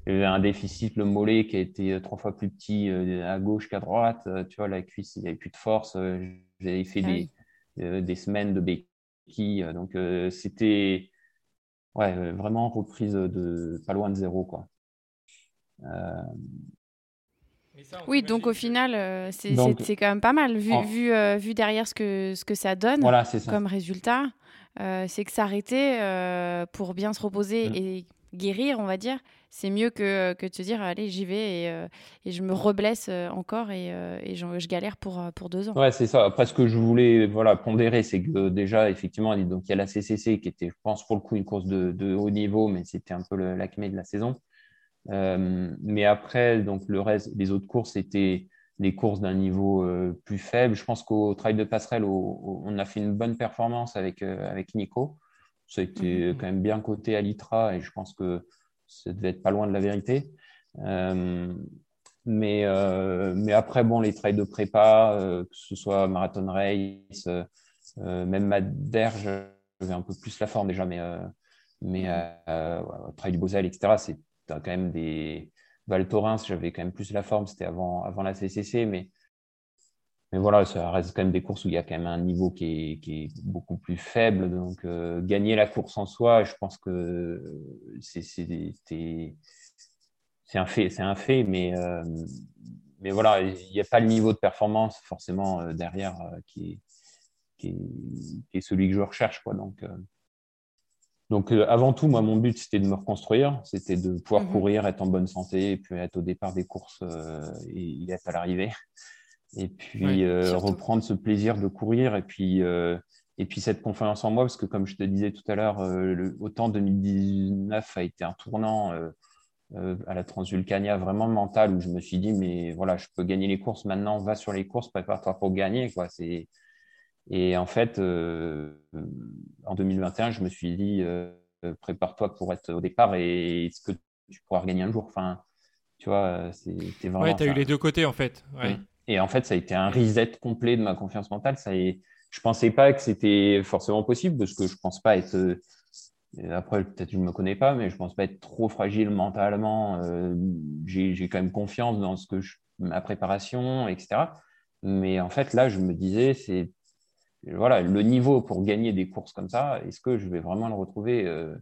Il y avait un déficit, le mollet qui a été trois fois plus petit à gauche qu'à droite. tu vois, la cuisse, il n'y avait plus de force. J'avais fait ah des, des semaines de béquilles. Euh, donc, euh, c'était ouais, vraiment reprise de pas loin de zéro. Quoi. oui, donc au final, c'est quand même pas mal, vu, vu, vu, derrière ce que, ce que ça donne comme résultat. c'est que s'arrêter pour bien se reposer mm. et guérir, on va dire, c'est mieux que, que de se dire allez j'y vais et, euh, et, je me reblesse euh, encore et, euh, et je, galère pour, pour deux ans. Ouais c'est ça. Après ce que je voulais voilà pondérer c'est que déjà effectivement donc il y a la CCC qui était je pense pour le coup une course de, de haut niveau mais c'était un peu l'acmé de la saison. mais après donc le reste les autres courses c'était des courses d'un niveau plus faible. Je pense qu'au trail de passerelle on a fait une bonne performance avec avec Nico. Ça a été mmh. quand même bien coté à l'ITRA et je pense que ça devait être pas loin de la vérité. Euh, mais, euh, mais après, bon, les trails de prépa, euh, que ce soit marathon race, même Madère, j'avais un peu plus la forme déjà, mais, mais trail du Bosel, etc., c'est quand même des. Val Thorens, j'avais quand même plus la forme, c'était avant, avant la CCC, mais mais voilà, ça reste quand même des courses où il y a quand même un niveau qui est, qui est beaucoup plus faible. Donc, euh, gagner la course en soi, je pense que c'est un fait, c'est un fait, mais euh, mais voilà, il n'y a pas le niveau de performance forcément euh, derrière qui est, qui, est, qui, est, celui que je recherche, quoi. Donc Donc, avant tout, moi, mon but, c'était de me reconstruire, c'était de pouvoir Mhm. courir, être en bonne santé, et puis être au départ des courses et être à l'arrivée. Et puis, Ouais, euh, reprendre ce plaisir de courir, et puis, euh, et puis cette confiance en moi, parce que comme je te disais tout à l'heure, euh, autant 2019 a été un tournant euh, euh, à la Transvulcania vraiment mental, où je me suis dit, mais voilà, je peux gagner les courses maintenant, va sur les courses, prépare-toi pour gagner, quoi. C'est... Et en fait, en 2021, je me suis dit, prépare-toi pour être au départ et est-ce que tu pourras gagner un jour Enfin, tu vois, c'était vraiment. Ouais, tu as eu les deux côtés en fait. Ouais. Et en fait, ça a été un reset complet de ma confiance mentale. Ça. Je pensais pas que c'était forcément possible parce que je pense pas être. euh, Après, peut-être je me connais pas, mais je pense pas être trop fragile mentalement. Euh, J'ai quand même confiance dans ce que ma préparation, etc. Mais en fait, là, je me disais, c'est voilà, le niveau pour gagner des courses comme ça, est-ce que je vais vraiment le retrouver euh,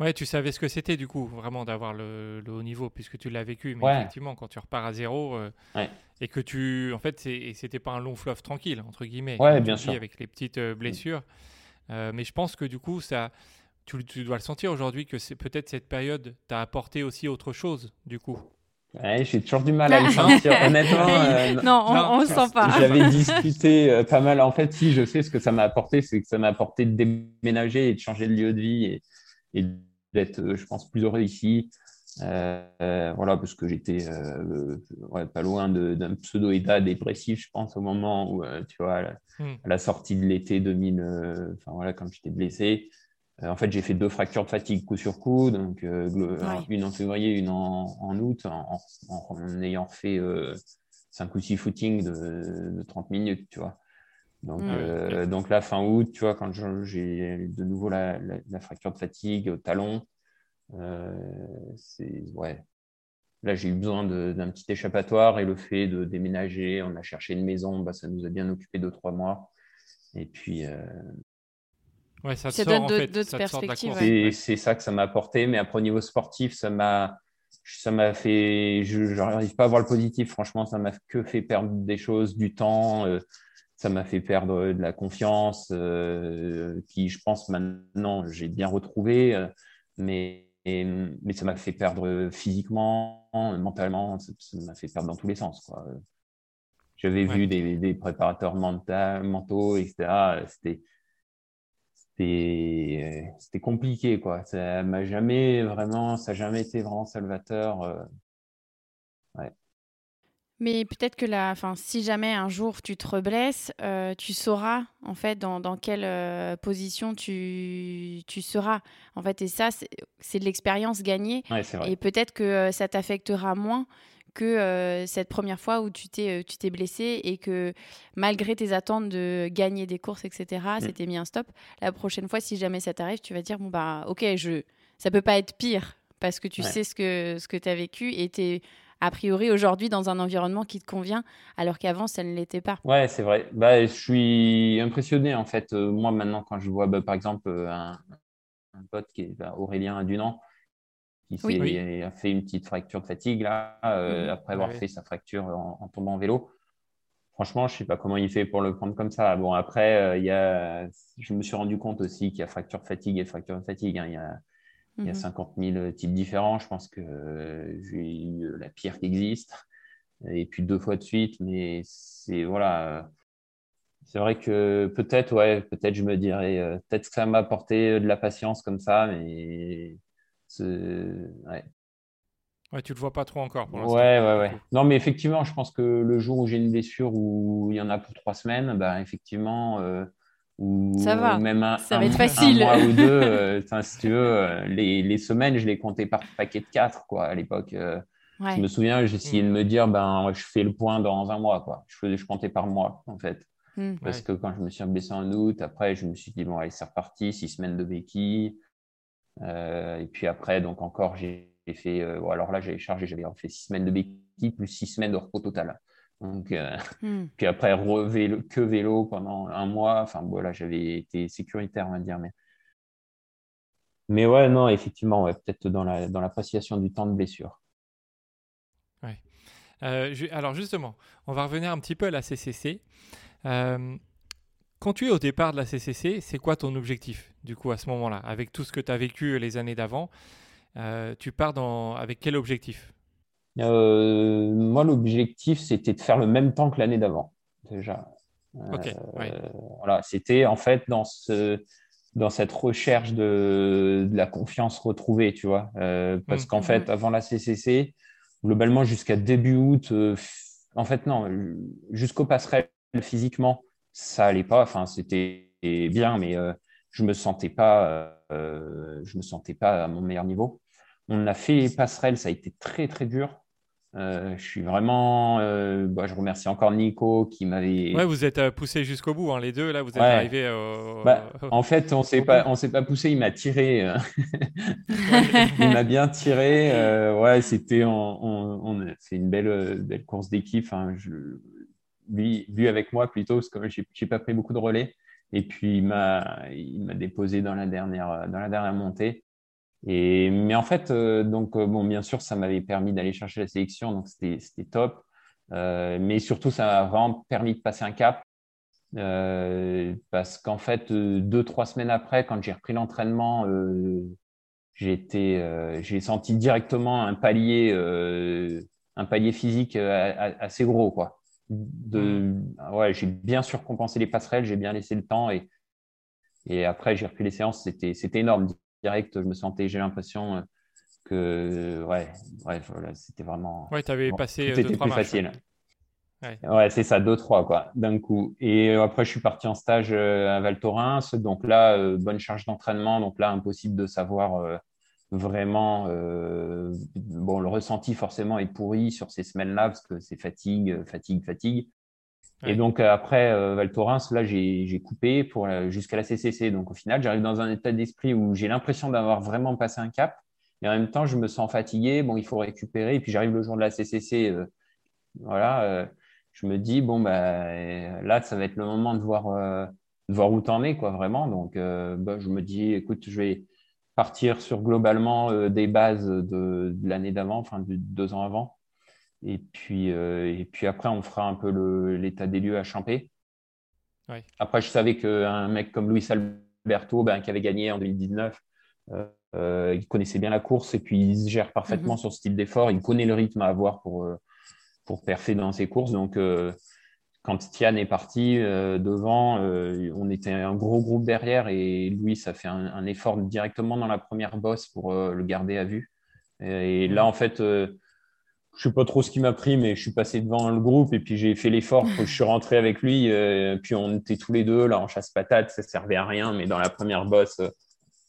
Ouais, tu savais ce que c'était du coup, vraiment d'avoir le, le haut niveau, puisque tu l'as vécu. Mais Ouais. effectivement, quand tu repars à zéro euh, Ouais. et que tu. En fait, c'était pas un long fleuve tranquille, entre guillemets. Ouais, bien dis, sûr. Avec les petites euh, blessures. Euh, mais je pense que du coup, ça. Tu, tu dois le sentir aujourd'hui que c'est peut-être cette période t'a apporté aussi autre chose, du coup. ouais, J'ai toujours du mal à le sentir, honnêtement. euh, non, on, non, on le sent pas. J'avais discuté euh, pas mal. En fait, si je sais ce que ça m'a apporté, c'est que ça m'a apporté de déménager et de changer de lieu de vie et, et d'être, euh, je pense, plus heureux ici. Euh, euh, voilà, parce que j'étais euh, ouais, pas loin d'un pseudo-état dépressif, je pense, au moment où, euh, tu vois, à la, Hmm. à la sortie de l'été 2000, euh, enfin voilà, quand j'étais blessé. Euh, en fait, j'ai fait deux fractures de fatigue coup sur coup, donc euh, Ouais. une en février, une en, en août, en, en- en ayant fait euh, 5 ou 6 footings de, de 30 minutes, tu vois. Donc, euh, donc là, fin août, tu vois, quand j'ai eu de nouveau la, la- la fracture de fatigue au talon, euh, c'est, ouais. Là, j'ai eu besoin d'un petit échappatoire et le fait de déménager, on a cherché une maison, bah, ça nous a bien occupé deux, trois mois. Et puis, euh, Ouais, ça te Ça sort donne en d'autres- de perspectives, c'est Ouais. c'est ça que ça m'a apporté. Mais après, au niveau sportif, ça m'a ça m'a fait. Je n'arrive pas à voir le positif. Franchement, ça m'a que fait perdre des choses, du temps. euh, ça m'a fait perdre de la confiance, euh, qui, je pense, maintenant, j'ai bien retrouvé. euh, mais, et- mais ça m'a fait perdre physiquement, mentalement. Ça m'a fait perdre dans tous les sens. quoi. J'avais Ouais. vu des, des préparateurs menta- mentaux, etc. C'était c'était c'était compliqué quoi ça m'a jamais vraiment ça n'a jamais été vraiment salvateur euh. Mais peut-être que la, enfin, si jamais un jour tu te reblesses, euh, tu sauras en fait dans, dans quelle euh, position tu, tu seras. En fait, et ça, c'est de l'expérience gagnée. ouais Et peut-être que euh, ça t'affectera moins que cette première fois où tu t'es tu t'es blessé et que malgré tes attentes de gagner des courses, etc., c'était mis un stop. La prochaine fois, si jamais ça t'arrive, tu vas dire bon bah ok, je ça peut pas être pire parce que tu Ouais. sais ce que ce que tu as vécu et tu es a priori aujourd'hui dans un environnement qui te convient alors qu'avant ça ne l'était pas. ouais c'est vrai bah je suis impressionné en fait Euh, moi maintenant quand je vois bah, par exemple euh, un, un pote qui est bah, Aurélien Dunant qui Oui. a fait une petite fracture de fatigue là euh, Mhm. après avoir Ouais. fait sa fracture en, en tombant en vélo Franchement, je sais pas comment il fait pour le prendre comme ça. Bon, après, euh, il y a, je me suis rendu compte aussi qu'il y a fracture de fatigue et fracture de fatigue. hein. Il y a, il y a Mhm. 50 000 types différents. Je pense que euh, j'ai eu la pire qui existe. Et puis deux fois de suite. Mais c'est, voilà. euh, C'est vrai que peut-être, ouais, peut-être je me dirais, euh, peut-être que ça m'a apporté de la patience comme ça. Mais ouais. Ouais, tu le vois pas trop encore pour l'instant. Ouais, ouais, ouais. Non, mais effectivement, je pense que le jour où j'ai une blessure où il y en a pour trois semaines, bah, effectivement, euh, ou Ça va, même un, ça un va être mois- facile. un mois ou deux, euh, si tu veux, euh, les, les semaines, je les comptais par paquet de quatre, quoi, à l'époque. euh, Ouais. Je me souviens, j'essayais de me dire, ben, je fais le point dans un mois, quoi. Je faisais, je comptais par mois, en fait. Mm. Parce Ouais. que quand je me suis blessé en août, après, je me suis dit, bon, allez, c'est reparti, six semaines de béquille. Euh, et puis après, donc encore, j'ai j'ai fait, euh, bon, alors là, j'avais chargé, j'avais fait six semaines de béquille plus six semaines de repos total. Donc, euh, Mm. puis après, revélo, que vélo pendant un mois. Enfin, voilà, j'avais été sécuritaire, on va dire. Mais, mais ouais, non, effectivement, ouais, peut-être dans la, dans l'appréciation du temps de blessure. Euh, ju- alors justement, on va revenir un petit peu à la CCC. Euh, quand tu es au départ de la CCC, c'est quoi ton objectif, du coup, à ce moment-là? Avec tout ce que tu as vécu les années d'avant, euh, tu pars dans... avec quel objectif? euh, Moi, l'objectif, c'était de faire le même temps que l'année d'avant, déjà. Ok, ouais. Voilà, c'était en fait dans, ce, dans cette recherche de, de la confiance retrouvée, tu vois. parce Mm. qu'en fait, avant la CCC, globalement, jusqu'à début août, euh, en fait, non, jusqu'au passerelle physiquement, ça allait pas. Enfin, c'était bien, mais euh, je me sentais pas, euh, je me sentais pas à mon meilleur niveau. On a fait passerelle, ça a été très très dur. Euh, je suis vraiment, euh, bah, je remercie encore Nico qui m'avait. Ouais, vous êtes euh, poussés jusqu'au bout, hein, les deux. Là, vous êtes Ouais. arrivés au. Bah, en fait, on s'est pas, on s'est pas poussé, il m'a tiré. euh. il m'a bien tiré. euh, ouais, c'était, on, on, on a fait une belle, euh, belle course d'équipe. Je, lui, lui avec moi plutôt, parce que j'ai, j'ai pas pris beaucoup de relais. Et puis il m'a, il m'a déposé dans la dernière, dans la dernière montée. Et, mais en fait, euh, donc euh, bon, bien sûr, ça m'avait permis d'aller chercher la sélection, donc c'était, top. Euh, mais surtout, ça m'a vraiment permis de passer un cap. Parce qu'en fait, deux, trois semaines après, quand j'ai repris l'entraînement, j'ai euh, senti directement un palier, euh, un palier physique euh, assez gros, quoi. De, ouais, j'ai bien surcompensé les passerelles, j'ai bien laissé le temps et, et après j'ai repris les séances, c'était, c'était énorme. Direct, je me sentais, j'ai l'impression euh, que, ouais, bref, voilà, c'était vraiment. Ouais, tu avais Bon, passé euh, deux, trois plus matchs. facile. Ouais. Ouais, c'est ça, deux, trois, quoi, d'un coup. Et euh, après, je suis parti en stage à Val Thorens. Donc là, euh, bonne charge d'entraînement. Donc là, impossible de savoir euh, vraiment. euh, bon, le ressenti, forcément, est pourri sur ces semaines-là parce que c'est fatigue, fatigue, fatigue. Ouais. Et donc, après euh, Val Thorens, là, j'ai coupé pour jusqu'à la CCC. Donc, au final, j'arrive dans un état d'esprit où j'ai l'impression d'avoir vraiment passé un cap. Et en même temps, je me sens fatigué. Bon, il faut récupérer. Et puis, j'arrive le jour de la CCC. euh, voilà. euh, je me dis, bon, bah, euh, là, ça va être le moment de voir, euh, de voir où t'en es, quoi, vraiment. Donc, euh, bah, je me dis, écoute, je vais partir sur globalement euh, des bases de, de l'année d'avant, enfin, de deux ans avant. Et puis, euh, et puis après, on fera un peu l'état des lieux à Champé. Après, je savais qu'un mec comme Luis Alberto, ben, qui avait gagné en 2019, euh, euh, il connaissait bien la course et puis il se gère parfaitement Mhm. sur ce type d'effort. Il connaît le rythme à avoir pour, pour perfer dans ses courses. Donc, euh, quand Tian est parti euh, devant, on était un gros groupe derrière et Louis a fait un, un effort directement dans la première bosse pour le garder à vue. Et là, en fait, je sais pas trop ce qui m'a pris, mais je suis passé devant le groupe et puis j'ai fait l'effort. Je suis rentré avec lui, euh, puis on était tous les deux là en chasse patate. Ça servait à rien, mais dans la première bosse. euh,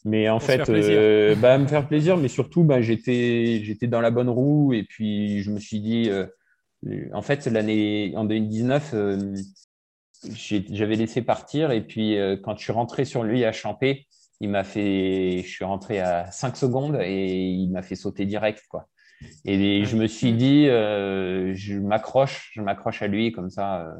mais en fait, euh, bah, me faire plaisir, mais surtout, bah, j'étais, j'étais dans la bonne roue et puis je me suis dit, en fait, l'année en 2019, euh, j'ai- j'avais laissé partir et puis quand je suis rentré sur lui à Champé, il m'a fait, je suis rentré à 5 secondes et il m'a fait sauter direct, quoi. Et je me suis dit, euh, je m'accroche, je m'accroche à lui comme ça. euh,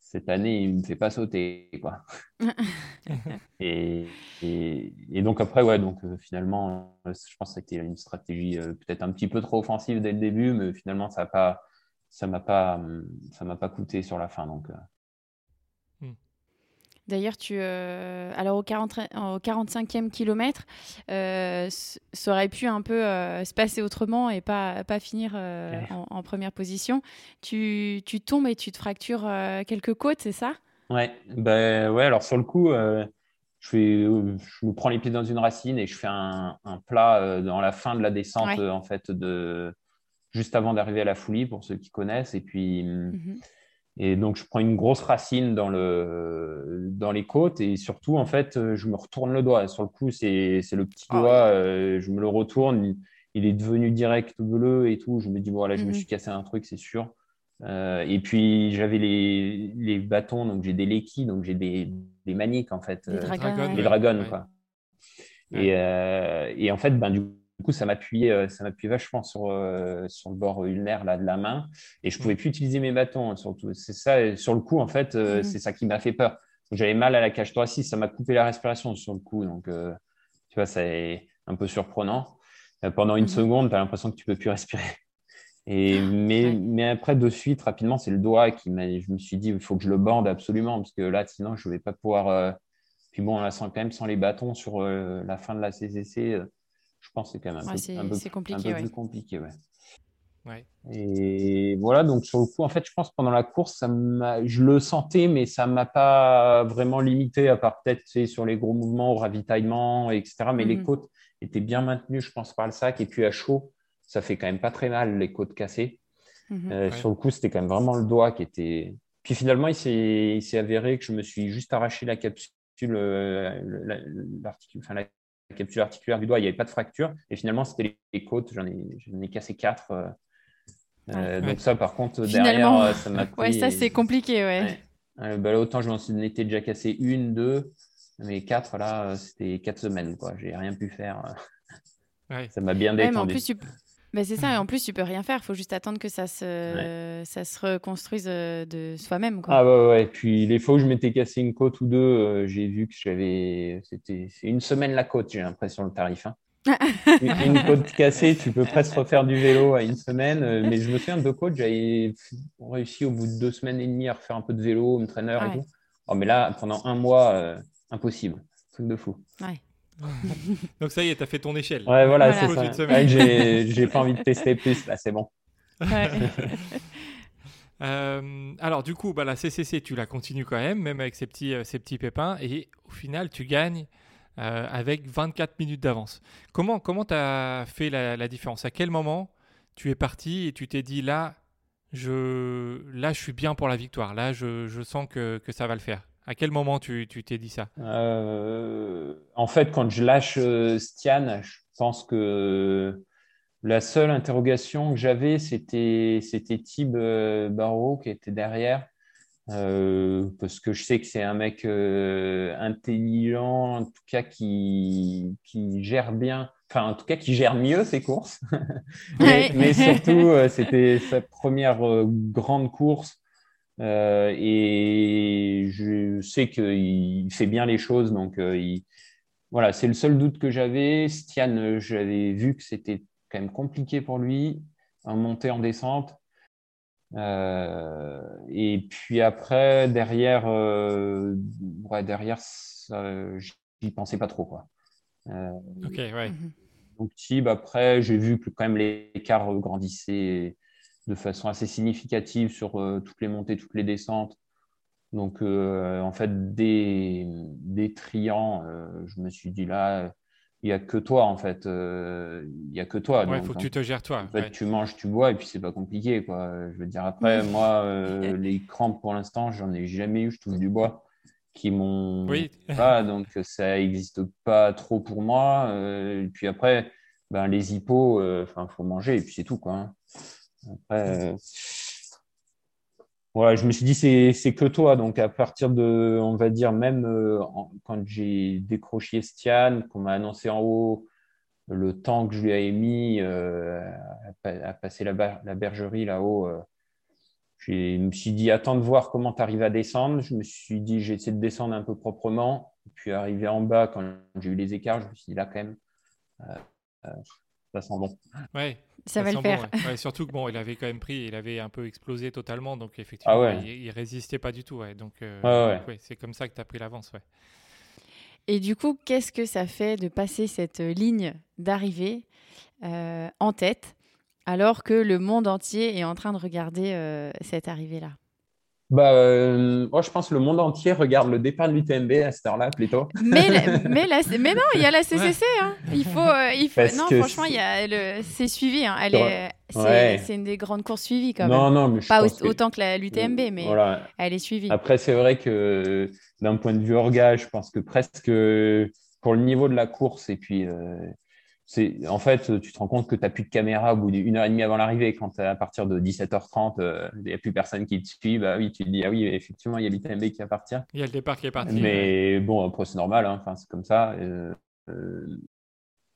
cette année, il me fait pas sauter, quoi. et, et, et donc après, ouais, donc euh, finalement, je pense que c'était une stratégie peut-être un petit peu trop offensive dès le début, mais finalement, ça a pas, ça m'a pas, hum, ça m'a pas coûté sur la fin, donc. D'ailleurs, tu, euh, alors au, 40 au 45e kilomètre, euh, ça aurait pu un peu euh, se passer autrement et pas, pas finir Ouais. en, en première position. Tu, tu tombes et tu te fractures quelques côtes, c'est ça? Ouais, ben ouais, alors sur le coup, je fais, je me prends les pieds dans une racine et je fais un, un plat dans la fin de la descente, Ouais. en fait, de, juste avant d'arriver à la Foulie, pour ceux qui connaissent. Et puis, hum, Mhm. Et donc, je prends une grosse racine dans, le, dans les côtes et surtout, en fait, euh, je me retourne le doigt. Sur le coup, c'est c'est le petit Ah doigt, euh, je me le retourne, il, il est devenu direct bleu et tout. Je me dis, bon, là, je me Mhm. suis cassé un truc, c'est sûr. Euh, et puis, j'avais les, les bâtons, donc j'ai des léquis, donc j'ai des, des maniques, en fait. Euh, dragons. Ouais. dragons, Ouais. quoi. Ouais. Et, euh, et en fait, ben, du coup, ça m'appuyait, euh, ça m'appuyait vachement sur, euh, sur le bord ulnaire là, de la main. Et je pouvais plus utiliser mes bâtons, hein, surtout. C'est ça, sur le coup, en fait, euh, Mhm. c'est ça qui m'a fait peur. J'avais mal à la cage thoracique, ça m'a coupé la respiration sur le coup. Donc, euh, tu vois, c'est un peu surprenant. Pendant une Mhm. seconde, tu as l'impression que tu peux plus respirer. Et, mais, mais après, de suite, rapidement, c'est le doigt qui m'a. Je me suis dit, il faut que je le bande absolument, parce que là, sinon, je ne vais pas pouvoir. Puis bon, on sent quand même sans les bâtons sur la fin de la CCC, je pense que c'est quand même un, peu, un, compliqué, plus compliqué. Et voilà, donc sur le coup, en fait, je pense que pendant la course, ça je le sentais, mais ça ne m'a pas vraiment limité, à part peut-être sur les gros mouvements, au ravitaillement, etc. Mais les mhm. côtes étaient bien maintenues, je pense, par le sac. Et puis à chaud, ça fait quand même pas très mal, les côtes cassées. Mhm. Euh, sur le coup, c'était quand même vraiment le doigt qui était. Puis finalement, il s'est avéré que je me suis juste arraché la capsule, euh, enfin, la capsule articulaire du doigt, il n'y avait pas de fracture. Et finalement, c'était les côtes, j'en ai, ai, cassé quatre. Euh, euh, donc ça, par contre, derrière, euh, ça m'a Ouais, ça, c'est compliqué, ouais. Bah, là, autant je m'en étais déjà cassé une, deux, mais quatre, là, c'était quatre semaines, quoi. J'ai rien pu faire. Ça m'a bien détendu. mais en plus, tu... bah, c'est ça, et en plus, tu peux rien faire. Il faut juste attendre que ça se, ça se reconstruise de soi-même. Ah ouais, ouais. Puis les fois où je m'étais cassé une côte ou deux, j'ai vu que j'avais. C'était une semaine la côte, j'ai l'impression, le tarif. Hein une côte cassée, tu peux presque refaire du vélo à une semaine. Euh, mais je me souviens de deux côtes, j'avais réussi au bout de deux semaines et demie à refaire un peu de vélo, me traîneur et tout. Oh, mais là, pendant un mois, euh, impossible. Truc de fou. Donc ça y est, tu as fait ton échelle. Ouais, voilà, c'est ça. j'ai pas envie de tester plus, là, c'est bon. Euh, alors du coup, bah, la CCC, tu la continues quand même, même avec ces petits, ces petits pépins. Et au final, tu gagnes euh, avec 24 minutes d'avance. Comment comment tu as fait la, différence? À quel moment tu es parti et tu t'es dit là je là je suis bien pour la victoire? Là je, je sens que, que, ça va le faire? À quel moment tu t'es dit ça? Euh, En fait, quand je lâche euh, Stian, je pense que la seule interrogation que j'avais, c'était c'était Tib Barreau qui était derrière. Euh, parce que je sais que c'est un mec euh, intelligent, en tout cas qui, qui, gère bien, enfin en tout cas qui gère mieux ses courses. mais, surtout, euh, c'était sa première grande course. Et je sais qu'il fait bien les choses, donc il... voilà, c'est le seul doute que j'avais. Stian, j'avais vu que c'était quand même compliqué pour lui en montée, en descente. Euh, et puis après, derrière, euh, ouais, derrière, j'y pensais pas trop, quoi. Euh, ok, ouais. Mhm. Donc, Tib, après, j'ai vu que quand même l'écart grandissait de façon assez significative sur toutes les montées, toutes les descentes. Donc, en fait, des, des triants, je me suis dit là, il n'y a que toi, en fait. Euh, il n'y a que toi. Il faut que tu te gères toi. En fait, tu manges, tu bois, et puis c'est pas compliqué, quoi. Je veux dire, après, moi, euh, les crampes, pour l'instant, j'en ai jamais eu, je touche du bois, qui m'ont oui. pas, donc ça n'existe pas trop pour moi. Euh, et puis après, ben, les hippos, enfin, il faut manger, et puis c'est tout, quoi. Hein. Après, voilà, je me suis dit, c'est que toi. Donc, à partir de, on va dire, même euh, quand j'ai décroché Stian, qu'on m'a annoncé en haut le temps que je lui avais mis euh, à, passer la, bergerie là-haut, euh, je me suis dit, attends de voir comment tu arrives à descendre. Je me suis dit, j'ai essayé de descendre un peu proprement. Puis, arrivé en bas, quand j'ai eu les écarts, je me suis dit, là, quand même, ça sent bon. Ouais, ça, va le faire. surtout que bon, il avait quand même pris, il avait un peu explosé totalement, donc effectivement, ah il, il, résistait pas du tout. Donc, euh, c'est comme ça que tu as pris l'avance. Et du coup, qu'est-ce que ça fait de passer cette ligne d'arrivée euh, en tête alors que le monde entier est en train de regarder euh, cette arrivée-là? Bah, euh, moi, je pense que le monde entier regarde le départ de l'UTMB à cette heure-là, plutôt. Mais, mais, mais non, il y a la CCC. Hein. Il faut, euh, il faut... Non, franchement, il y a le... c'est suivi. Hein. Elle est... C'est une des grandes courses suivies quand même. Non, non, mais je Pas autant que l'UTMB, mais elle est suivie. Après, c'est vrai que d'un point de vue orga, je pense que presque pour le niveau de la course et puis euh, en fait, tu te rends compte que tu n'as plus de caméra au bout d'une heure et demie avant l'arrivée. Quand à partir de 17h30, euh, il n'y a plus personne qui te suit, bah oui, tu te dis, ah oui, effectivement, il y a l'ITMB qui va partir. Il y a le départ qui est parti. Mais bon, après, c'est normal, hein. enfin, c'est comme ça. Euh, euh,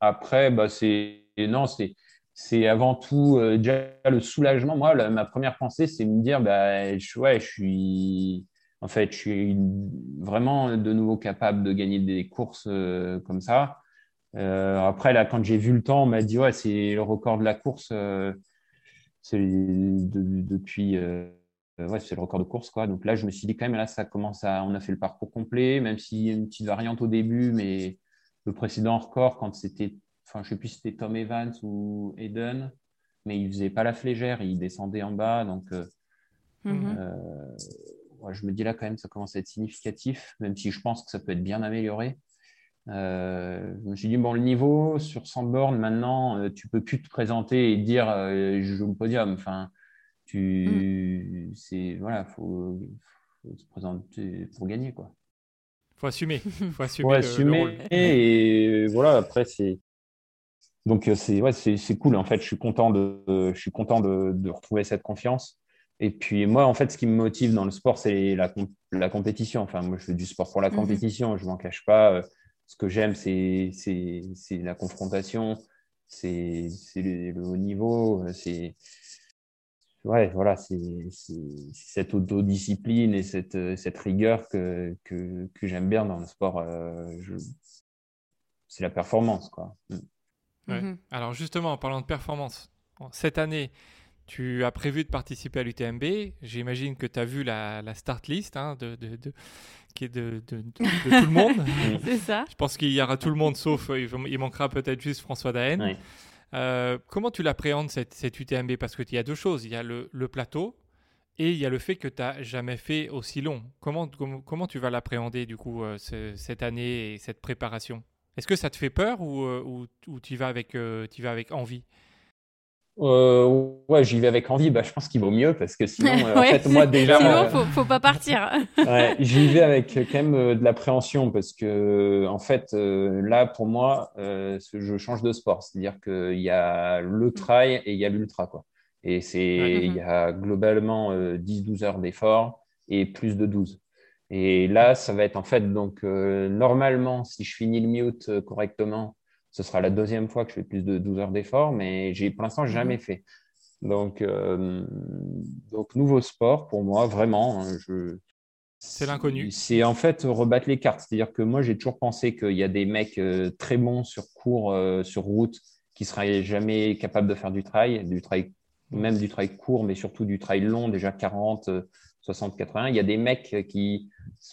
après, bah, c'est. Non, c'est. C'est avant tout déjà le soulagement. Moi, ma première pensée, c'est me dire, bah, je, ouais, je suis, en fait, je suis vraiment de nouveau capable de gagner des courses comme ça. Euh, après, là, quand j'ai vu le temps, on m'a dit, ouais, c'est le record de la course. Euh, c'est depuis. ouais, c'est le record de course, quoi. Donc là, je me suis dit quand même, là, ça commence à. On a fait le parcours complet, même s'il y a une petite variante au début, mais le précédent record, quand c'était. Enfin, je sais plus si c'était Tom Evans ou Eden, mais il faisait pas la flégère, il descendait en bas. Donc, mhm. je me dis là, quand même, ça commence à être significatif, même si je pense que ça peut être bien amélioré. Euh, je me suis dit, bon, le niveau sur 100 bornes, maintenant, euh, tu peux plus te présenter et dire euh, je joue le podium. Enfin, tu. Mm. C'est. Voilà, faut, faut se présenter pour gagner, quoi. Faut assumer. Faut assumer. Faut assumer. et voilà, après, c'est. Donc, c'est ouais, c'est cool. En fait, je suis content de, je suis content de, de, retrouver cette confiance. Et puis, moi, en fait, ce qui me motive dans le sport, c'est la, la compétition. Enfin, moi, je fais du sport pour la mm-hmm. compétition. Je m'en cache pas ce que j'aime, c'est la confrontation, c'est le, haut niveau, c'est ouais, voilà, cette autodiscipline et cette, cette rigueur que, que, que j'aime bien dans le sport. Euh, c'est la performance, quoi. Mm. Mm-hmm. Alors justement, en parlant de performance, cette année, tu as prévu de participer à l'UTMB. J'imagine que tu as vu la, la start list hein, de, de, de, qui est de, de, tout le monde. C'est ça. Je pense qu'il y aura tout le monde, sauf euh, il manquera peut-être juste François Daen. Euh, comment tu l'appréhendes cette, cette, UTMB Parce qu'il y a deux choses. Il y a le, le plateau et il y a le fait que tu n'as jamais fait aussi long. Comment, tu vas l'appréhender du coup euh, cette année et cette préparation? Est-ce que ça te fait peur ou, ou, ou tu vas, avec, tu vas avec envie? Euh, ouais, j'y vais avec envie. Bah, je pense qu'il vaut mieux parce que sinon, euh, en fait, moi déjà. Sinon, euh, faut, faut pas partir. ouais, j'y vais avec quand même de l'appréhension parce que, en fait, là, pour moi, je change de sport. C'est-à-dire qu'il y a le mm. trail et il y a l'ultra, quoi. Et c'est, il y a globalement 10-12 heures d'effort et plus de 12. Et là, ça va être en fait, donc, normalement, si je finis le mute correctement, ce sera la deuxième fois que je fais plus de 12 heures d'effort, mais j'ai pour l'instant jamais mhm. fait. Donc, euh, donc, nouveau sport pour moi, vraiment. Hein, je... C'est l'inconnu. C'est en fait rebattre les cartes. C'est-à-dire que moi, j'ai toujours pensé qu'il y a des mecs euh, très bons sur cours, euh, sur route, qui seraient jamais capables de faire du trail, du trail, même du trail court, mais surtout du trail long, déjà 40, 60, 80. Il y a des mecs qui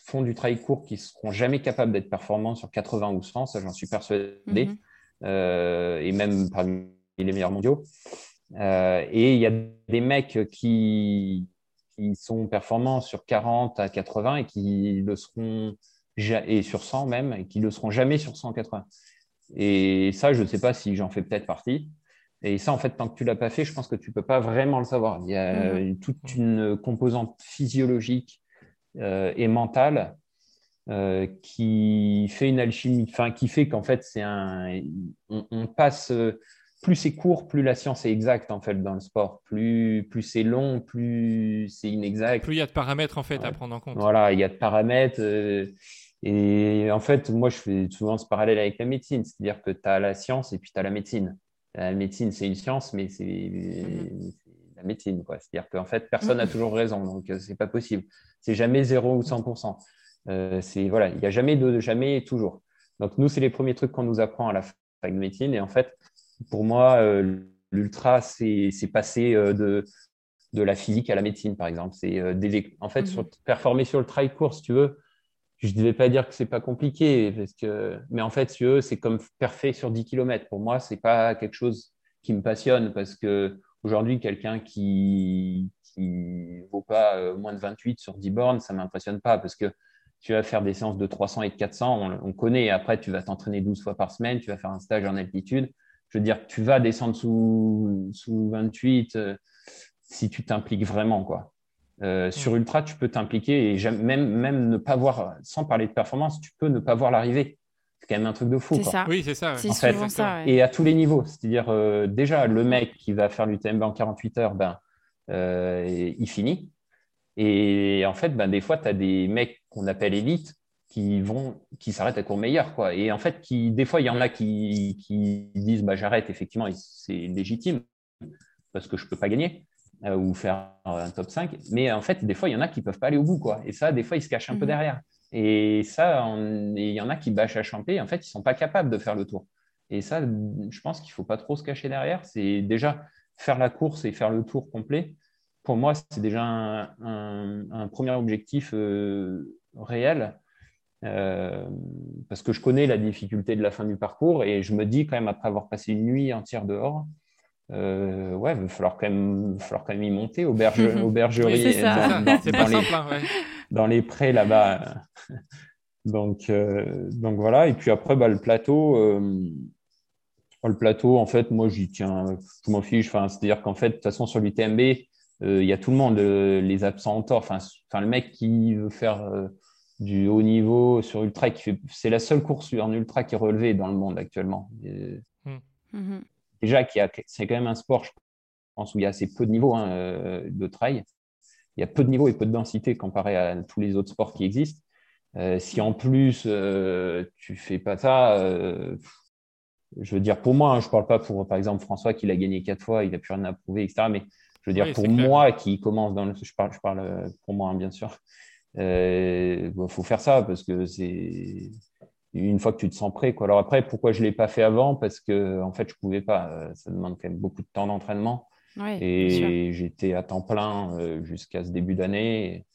font du trail court qui seront jamais capables d'être performants sur 80 ou 100, ça j'en suis persuadé. Mhm. Et même parmi les meilleurs mondiaux. Euh, et il y a des mecs qui, qui sont performants sur 40 à 80 et qui le seront et sur 100 même et qui le seront jamais sur 180. Et ça, je ne sais pas si j'en fais peut-être partie. Et ça, en fait, tant que tu l'as pas fait, je pense que tu peux pas vraiment le savoir. Il y a mmh. toute une composante physiologique euh, et mentale euh, qui fait une alchimie, enfin qui fait qu'en fait c'est un, on, passe plus c'est court, plus la science est exacte en fait dans le sport, plus plus c'est long, plus c'est inexact. Plus il y a de paramètres en fait à prendre en compte. Voilà, il y a de paramètres. Euh, et en fait, moi, je fais souvent ce parallèle avec la médecine, c'est-à-dire que tu as la science et puis tu as la médecine. La médecine, c'est une science, mais c'est mm-hmm. la médecine. C'est-à-dire qu'en fait, personne n'a mm-hmm. toujours raison, donc euh, c'est pas possible. C'est jamais 0 ou 100%. Euh, c'est voilà, il n'y a jamais de jamais et toujours. Donc nous, c'est les premiers trucs qu'on nous apprend à la fac de médecine. Et en fait, pour moi, euh, l'ultra, c'est passer euh, de, de la physique à la médecine, par exemple. C'est en fait sur, mhm. performer sur le trail court, si tu veux. Je ne vais pas dire que c'est pas compliqué, parce que, mais en fait, si c'est comme parfait sur 10 km. Pour moi, c'est pas quelque chose qui me passionne parce que aujourd'hui, quelqu'un qui qui vaut pas moins de 28 sur 10 bornes, ça m'impressionne pas parce que tu vas faire des séances de 300 et de 400, on, connaît. Après, tu vas t'entraîner 12 fois par semaine, tu vas faire un stage en altitude. Je veux dire, tu vas descendre sous, sous 28 euh, si tu t'impliques vraiment. Quoi. Euh, sur Ultra, tu peux t'impliquer et même, même ne pas voir, sans parler de performance, tu peux ne pas voir l'arrivée. C'est quand même un truc de fou. Ça. Oui, c'est ça. Ça. Et à tous les niveaux. C'est-à-dire, euh, déjà, le mec qui va faire l'UTMB en 48 heures, ben, il finit. Et en fait, ben, des fois, tu as des mecs qu'on appelle élites qui vont qui s'arrêtent à court meilleur quoi. Et en fait qui des fois il y en a qui, qui disent bah j'arrête effectivement c'est légitime parce que je peux pas gagner euh, ou faire un top 5 mais en fait des fois il y en a qui peuvent pas aller au bout quoi. Et ça des fois ils se cachent un peu mhm. derrière. Et ça il y en a qui bâchent à champer en fait ils sont pas capables de faire le tour. Et ça je pense qu'il faut pas trop se cacher derrière. C'est déjà faire la course et faire le tour complet, pour moi, c'est déjà un, premier objectif réel. parce que je connais la difficulté de la fin du parcours et je me dis quand même après avoir passé une nuit entière dehors, euh, ouais, il va falloir quand même, falloir quand même y monter au bergerie, c'est dans, pas les, simple, hein, dans les prés là-bas. donc, euh, donc voilà. Et puis après, bah, le plateau, euh, le plateau, en fait, moi, j'y tiens, je m'en fiche. Enfin, c'est-à-dire qu'en fait, de toute façon, sur l'UTMB, il y a tout le monde, les absents en tort. Enfin, enfin, le mec qui veut faire du haut niveau sur ultra, c'est la seule course en ultra qui est relevée dans le monde actuellement. Hmm. Mm-hmm déjà, c'est quand même un sport, je pense, où il y a assez peu de niveaux hein, euh, de trail. Il y a peu de niveaux et peu de densité comparé à tous les autres sports qui existent. Euh, si en plus euh, tu fais pas ça, je veux dire pour moi, hein, je parle pas pour par exemple François qui l'a gagné quatre fois, il a plus rien à prouver, etc. Mais je veux dire pour moi qui commence dans le, je parle, je parle pour moi hein, bien sûr. Il faut faire ça parce que c'est une fois que tu te sens prêt. Quoi. Alors après, pourquoi je ne l'ai pas fait avant? Parce que en fait, je ne pouvais pas. Euh, ça demande quand même beaucoup de temps d'entraînement. et j'étais à temps plein euh, jusqu'à ce début d'année.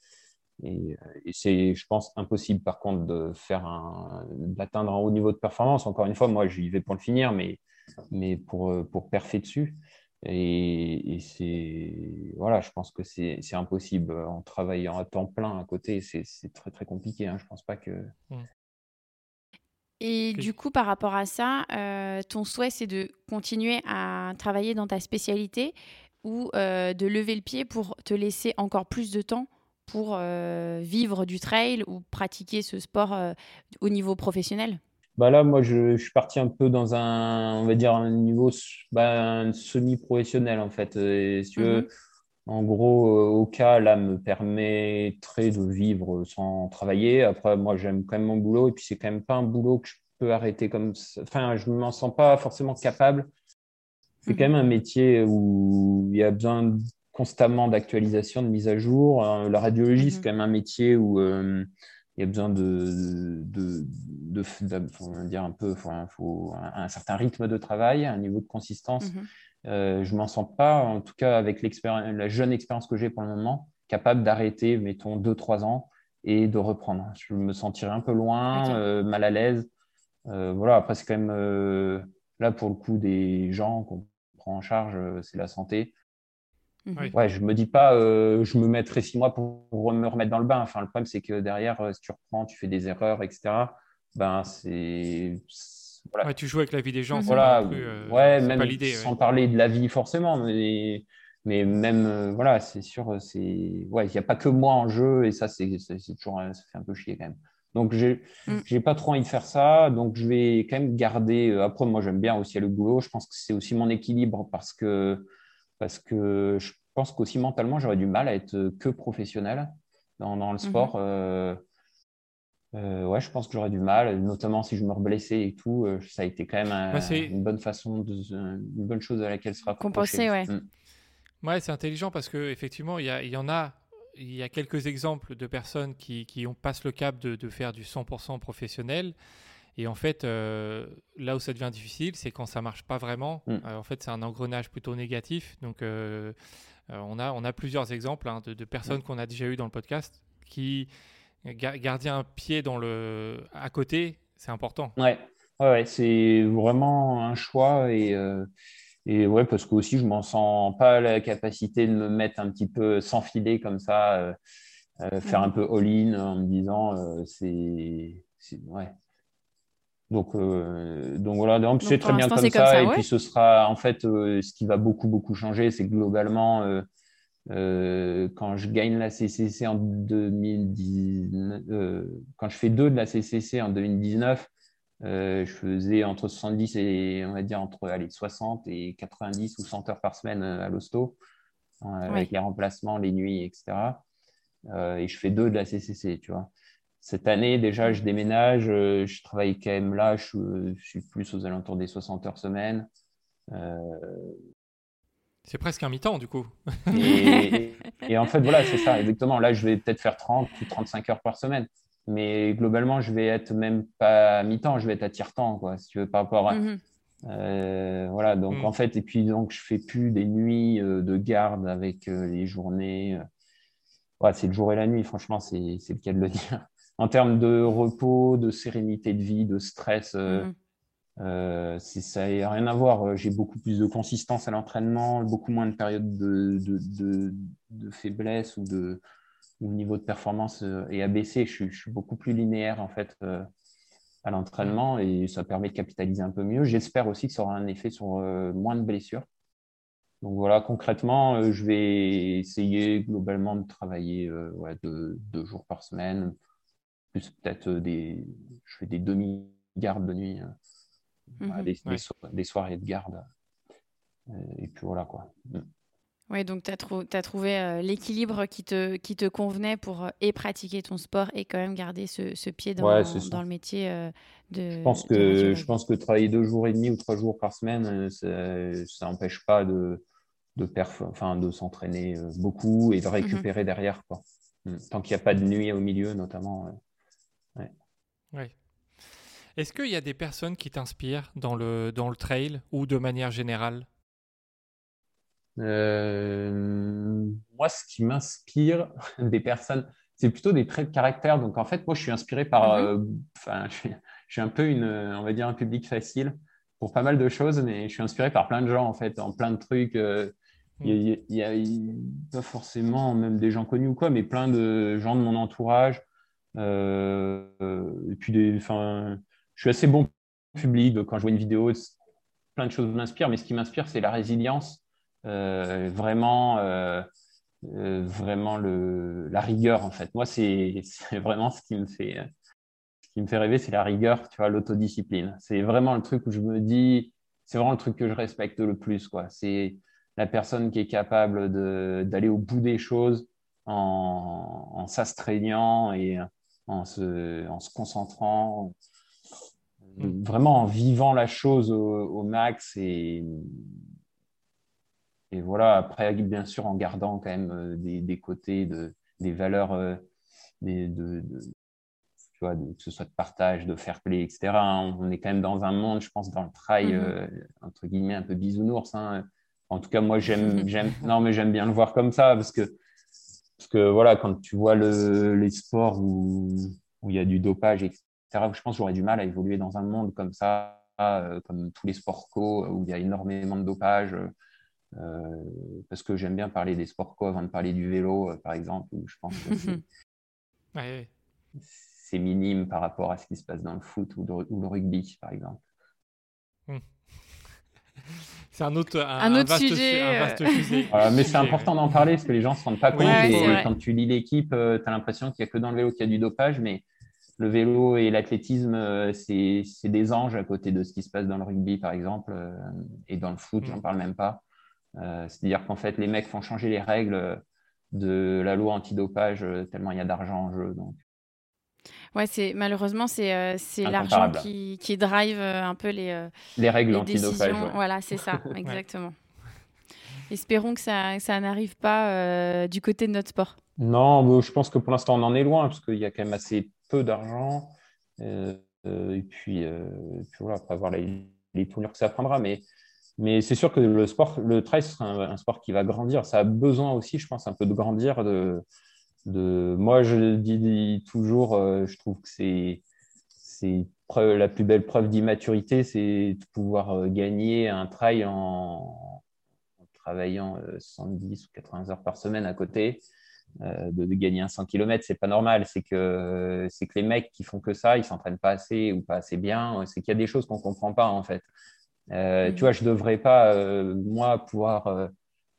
Et, c'est, je pense, impossible par contre de faire un, d'atteindre un haut niveau de performance. Encore une fois, moi, j'y vais pour le finir, mais, mais pour, euh, pour perfer dessus. Et, c'est voilà, je pense que c'est, impossible en travaillant à temps plein à côté. C'est, très très compliqué. Hein. Je pense pas que. Mmh. Et du coup, par rapport à ça, euh, ton souhait, c'est de continuer à travailler dans ta spécialité ou euh, de lever le pied pour te laisser encore plus de temps pour euh, vivre du trail ou pratiquer ce sport au niveau professionnel? Bah là, moi, je, suis parti un peu dans un, on va dire, un niveau bah, semi-professionnel, en fait. Et, si tu veux, mmh en gros, au cas, là, me permettrait de vivre sans travailler. Après, moi, j'aime quand même mon boulot. Et puis, c'est quand même pas un boulot que je peux arrêter comme ça. Enfin, je ne m'en sens pas forcément capable. C'est quand même un métier où il y a besoin constamment d'actualisation, de mise à jour. Euh, la radiologie, c'est mhm. quand même un métier où euh, il y a besoin de, de, dire un peu, faut, un, certain rythme de travail, un niveau de consistance. Mhm. Euh, je ne m'en sens pas, en tout cas avec la jeune expérience que j'ai pour le moment, capable d'arrêter, mettons, 2-3 ans et de reprendre. Je me sentirais un peu loin, euh, mal à l'aise. Euh, voilà, après, c'est quand même là pour le coup des gens qu'on prend en charge, c'est la santé. Mhm. Ouais, je me dis pas, je me mettrai six mois pour, me remettre dans le bain. Enfin, le problème, c'est que derrière, si tu reprends, tu fais des erreurs, etc. Ben, c'est tu joues avec la vie des gens. Voilà, euh, ouais, même sans parler de la vie forcément, mais, mais même, euh, voilà, c'est sûr, c'est, ouais, il n'y a pas que moi en jeu et ça, c'est, toujours, ça fait un peu chier quand même. Donc, j'ai mm. j'ai pas trop envie de faire ça. Donc, je vais quand même garder. Euh, après, moi, j'aime bien aussi le boulot. Je pense que c'est aussi mon équilibre parce que, parce que je pense qu'aussi mentalement, j'aurais du mal à être que professionnel dans, dans le mm-hmm. sport. Euh, ouais, je pense que j'aurais du mal, notamment si je me reblessais et tout. Euh, ça a été quand même une bonne façon, de, une bonne chose à laquelle se rapprocher. Compenser, ouais. Mm. Ouais, c'est intelligent parce que effectivement, il y, y, en a, il y a quelques exemples de personnes qui, qui ont, passent le cap de, de, faire du 100% professionnel. Et en fait, euh, là où ça devient difficile, c'est quand ça marche pas vraiment. Mm. en fait, c'est un engrenage plutôt négatif. Donc, on, a, on a plusieurs exemples hein, de, de, personnes mm. qu'on a déjà eues dans le podcast qui garder un pied dans le... à côté, c'est important. Ouais, ouais, c'est vraiment un choix et, euh, et ouais, parce que aussi je m'en sens pas la capacité de me mettre un petit peu sans filer comme ça, euh, euh, faire un peu all-in en me disant c'est. Ouais. Donc, donc voilà, donc c'est très bien comme ça. et puis ce sera en fait ce qui va beaucoup, beaucoup changer, c'est globalement euh, quand je gagne la CCC en 2019, euh, quand je fais deux de la CCC en 2019, euh, je faisais entre 70 et on va dire entre allez, 60 et 90 ou 100 heures par semaine à l'hosto, avec les remplacements, les nuits, etc. et je fais deux de la CCC, tu vois. Cette année, déjà, je déménage, je travaille quand même là, je, je, suis plus aux alentours des 60 heures semaine. C'est presque un mi-temps, du coup. et, en fait, voilà, c'est ça, exactement. Là, je vais peut-être faire 30 ou 35 heures par semaine. Mais globalement, je vais être même pas à mi-temps, je vais être à tiers-temps, quoi, si tu veux, par rapport à, mhm. voilà, donc Mm. en fait, et puis donc je fais plus des nuits de garde avec les journées. Ouais, c'est le jour et la nuit, franchement, c'est c'est le cas de le dire. En termes de repos, de sérénité de vie, de stress, euh, Mhm. euh, ça n'a rien à voir. J'ai beaucoup plus de consistance à l'entraînement, beaucoup moins de périodes de, de, de- de faiblesse ou de où le niveau de performance euh, est abaissé. Je, suis- je suis beaucoup plus linéaire en fait euh, à l'entraînement et ça permet de capitaliser un peu mieux. J'espère aussi que ça aura un effet sur euh, moins de blessures. Donc voilà, concrètement, euh, je vais essayer globalement de travailler euh, ouais, deux, deux jours par semaine, plus peut-être euh, des, je fais des demi-gardes de nuit, euh, voilà, Mhm. des, des Ouais. so- des soirées de garde. Euh, et puis voilà quoi. Mm. Ouais, donc tu as, trouvé euh, l'équilibre qui te, qui te convenait pour euh, et pratiquer ton sport et quand même garder ce, ce pied dans, Ouais, dans le métier euh, de. Je pense que je pense que travailler deux jours et demi ou trois jours par semaine, ça, n'empêche pas de de enfin de s'entraîner beaucoup et de récupérer derrière quoi. Mm. Tant qu'il n'y a pas de nuit au milieu, notamment. Est-ce qu'il y a des personnes qui t'inspirent dans le, dans le trail ou de manière générale? Euh, moi, ce qui m'inspire des personnes, c'est plutôt des traits de caractère. Donc, en fait, moi, je suis inspiré par. Mhm. euh, je, suis, je suis un peu une, on va dire, un public facile pour pas mal de choses, mais je suis inspiré par plein de gens, en fait, en plein de trucs. euh, Il y a, il y a- pas forcément même des gens connus ou quoi, mais plein de gens de mon entourage. Euh, et puis, des, enfin, je suis assez bon public. Quand je vois une vidéo, plein de choses m'inspirent, mais ce qui m'inspire, c'est la résilience. Euh, vraiment, euh, euh, vraiment le, la rigueur en fait. Moi, c'est vraiment ce qui me fait, ce qui me fait rêver, c'est la rigueur, tu vois, l'autodiscipline. C'est vraiment le truc où je me dis, c'est vraiment le truc que je respecte le plus, quoi. C'est la personne qui est capable d'aller au bout des choses en, en s'astreignant et en se, en se concentrant, Mm. vraiment en vivant la chose au, au max et et voilà, après, bien sûr, en gardant quand même euh, des, des côtés, de, des valeurs, euh, des, de, de- tu vois, que ce soit de partage, de fair play, etc. hein. On est quand même dans un monde, je pense, dans le trail, Mhm. euh, entre guillemets, un peu bisounours. hein. En tout cas, moi, j'aime, j'aime, non, mais j'aime bien le voir comme ça parce que, parce que voilà, quand tu vois le, les sports où, où il y a du dopage, etc., je pense que j'aurais du mal à évoluer dans un monde comme ça, euh, comme tous les sports co, où il y a énormément de dopage. Euh, parce que j'aime bien parler des sports co avant de parler du vélo, euh, par exemple, où je pense que c'est- Ouais, c'est minime par rapport à ce qui se passe dans le foot ou le, ou le rugby, par exemple. C'est un autre, un, Un autre vaste, sujet, un vaste sujet. Voilà, mais sujet, c'est important ouais. d'en parler parce que les gens ne se rendent pas compte. Et quand tu lis l'équipe, tu as l'impression qu'il n'y a que dans le vélo qu'il y a du dopage, mais le vélo et l'athlétisme, euh, c'est des anges à côté de ce qui se passe dans le rugby, par exemple, euh, et dans le foot, Mm. j'en parle même pas. Euh, C'est-à-dire qu'en fait, les mecs font changer les règles de la loi antidopage tellement il y a d'argent en jeu. Donc, Ouais, c'est malheureusement c'est euh, c'est l'argent qui, qui drive euh, un peu les, euh, les règles les antidopage. ouais. Voilà, c'est ça, exactement. Espérons que ça, ça n'arrive pas euh, du côté de notre sport. Non, je pense que pour l'instant, on en est loin, parce qu'il y a quand même assez peu d'argent. Euh, euh, et puis, euh, après voir les, les tournures que ça prendra. Mais, mais c'est sûr que le sport, le trail, c'est un, sport qui va grandir. Ça a besoin aussi, je pense, un peu de grandir. De, de... Moi, je dis, dis toujours, je trouve que c'est c'est la plus belle preuve d'immaturité, c'est de pouvoir gagner un trail en, travaillant euh, 70 ou 80 heures par semaine à côté de, de gagner un 100 km, c'est pas normal. C'est que, c'est que les mecs qui font que ça, ils s'entraînent pas assez ou pas assez bien. C'est qu'il y a des choses qu'on comprend pas, en fait. Euh. Tu vois, je devrais pas, euh, moi, pouvoir. Euh,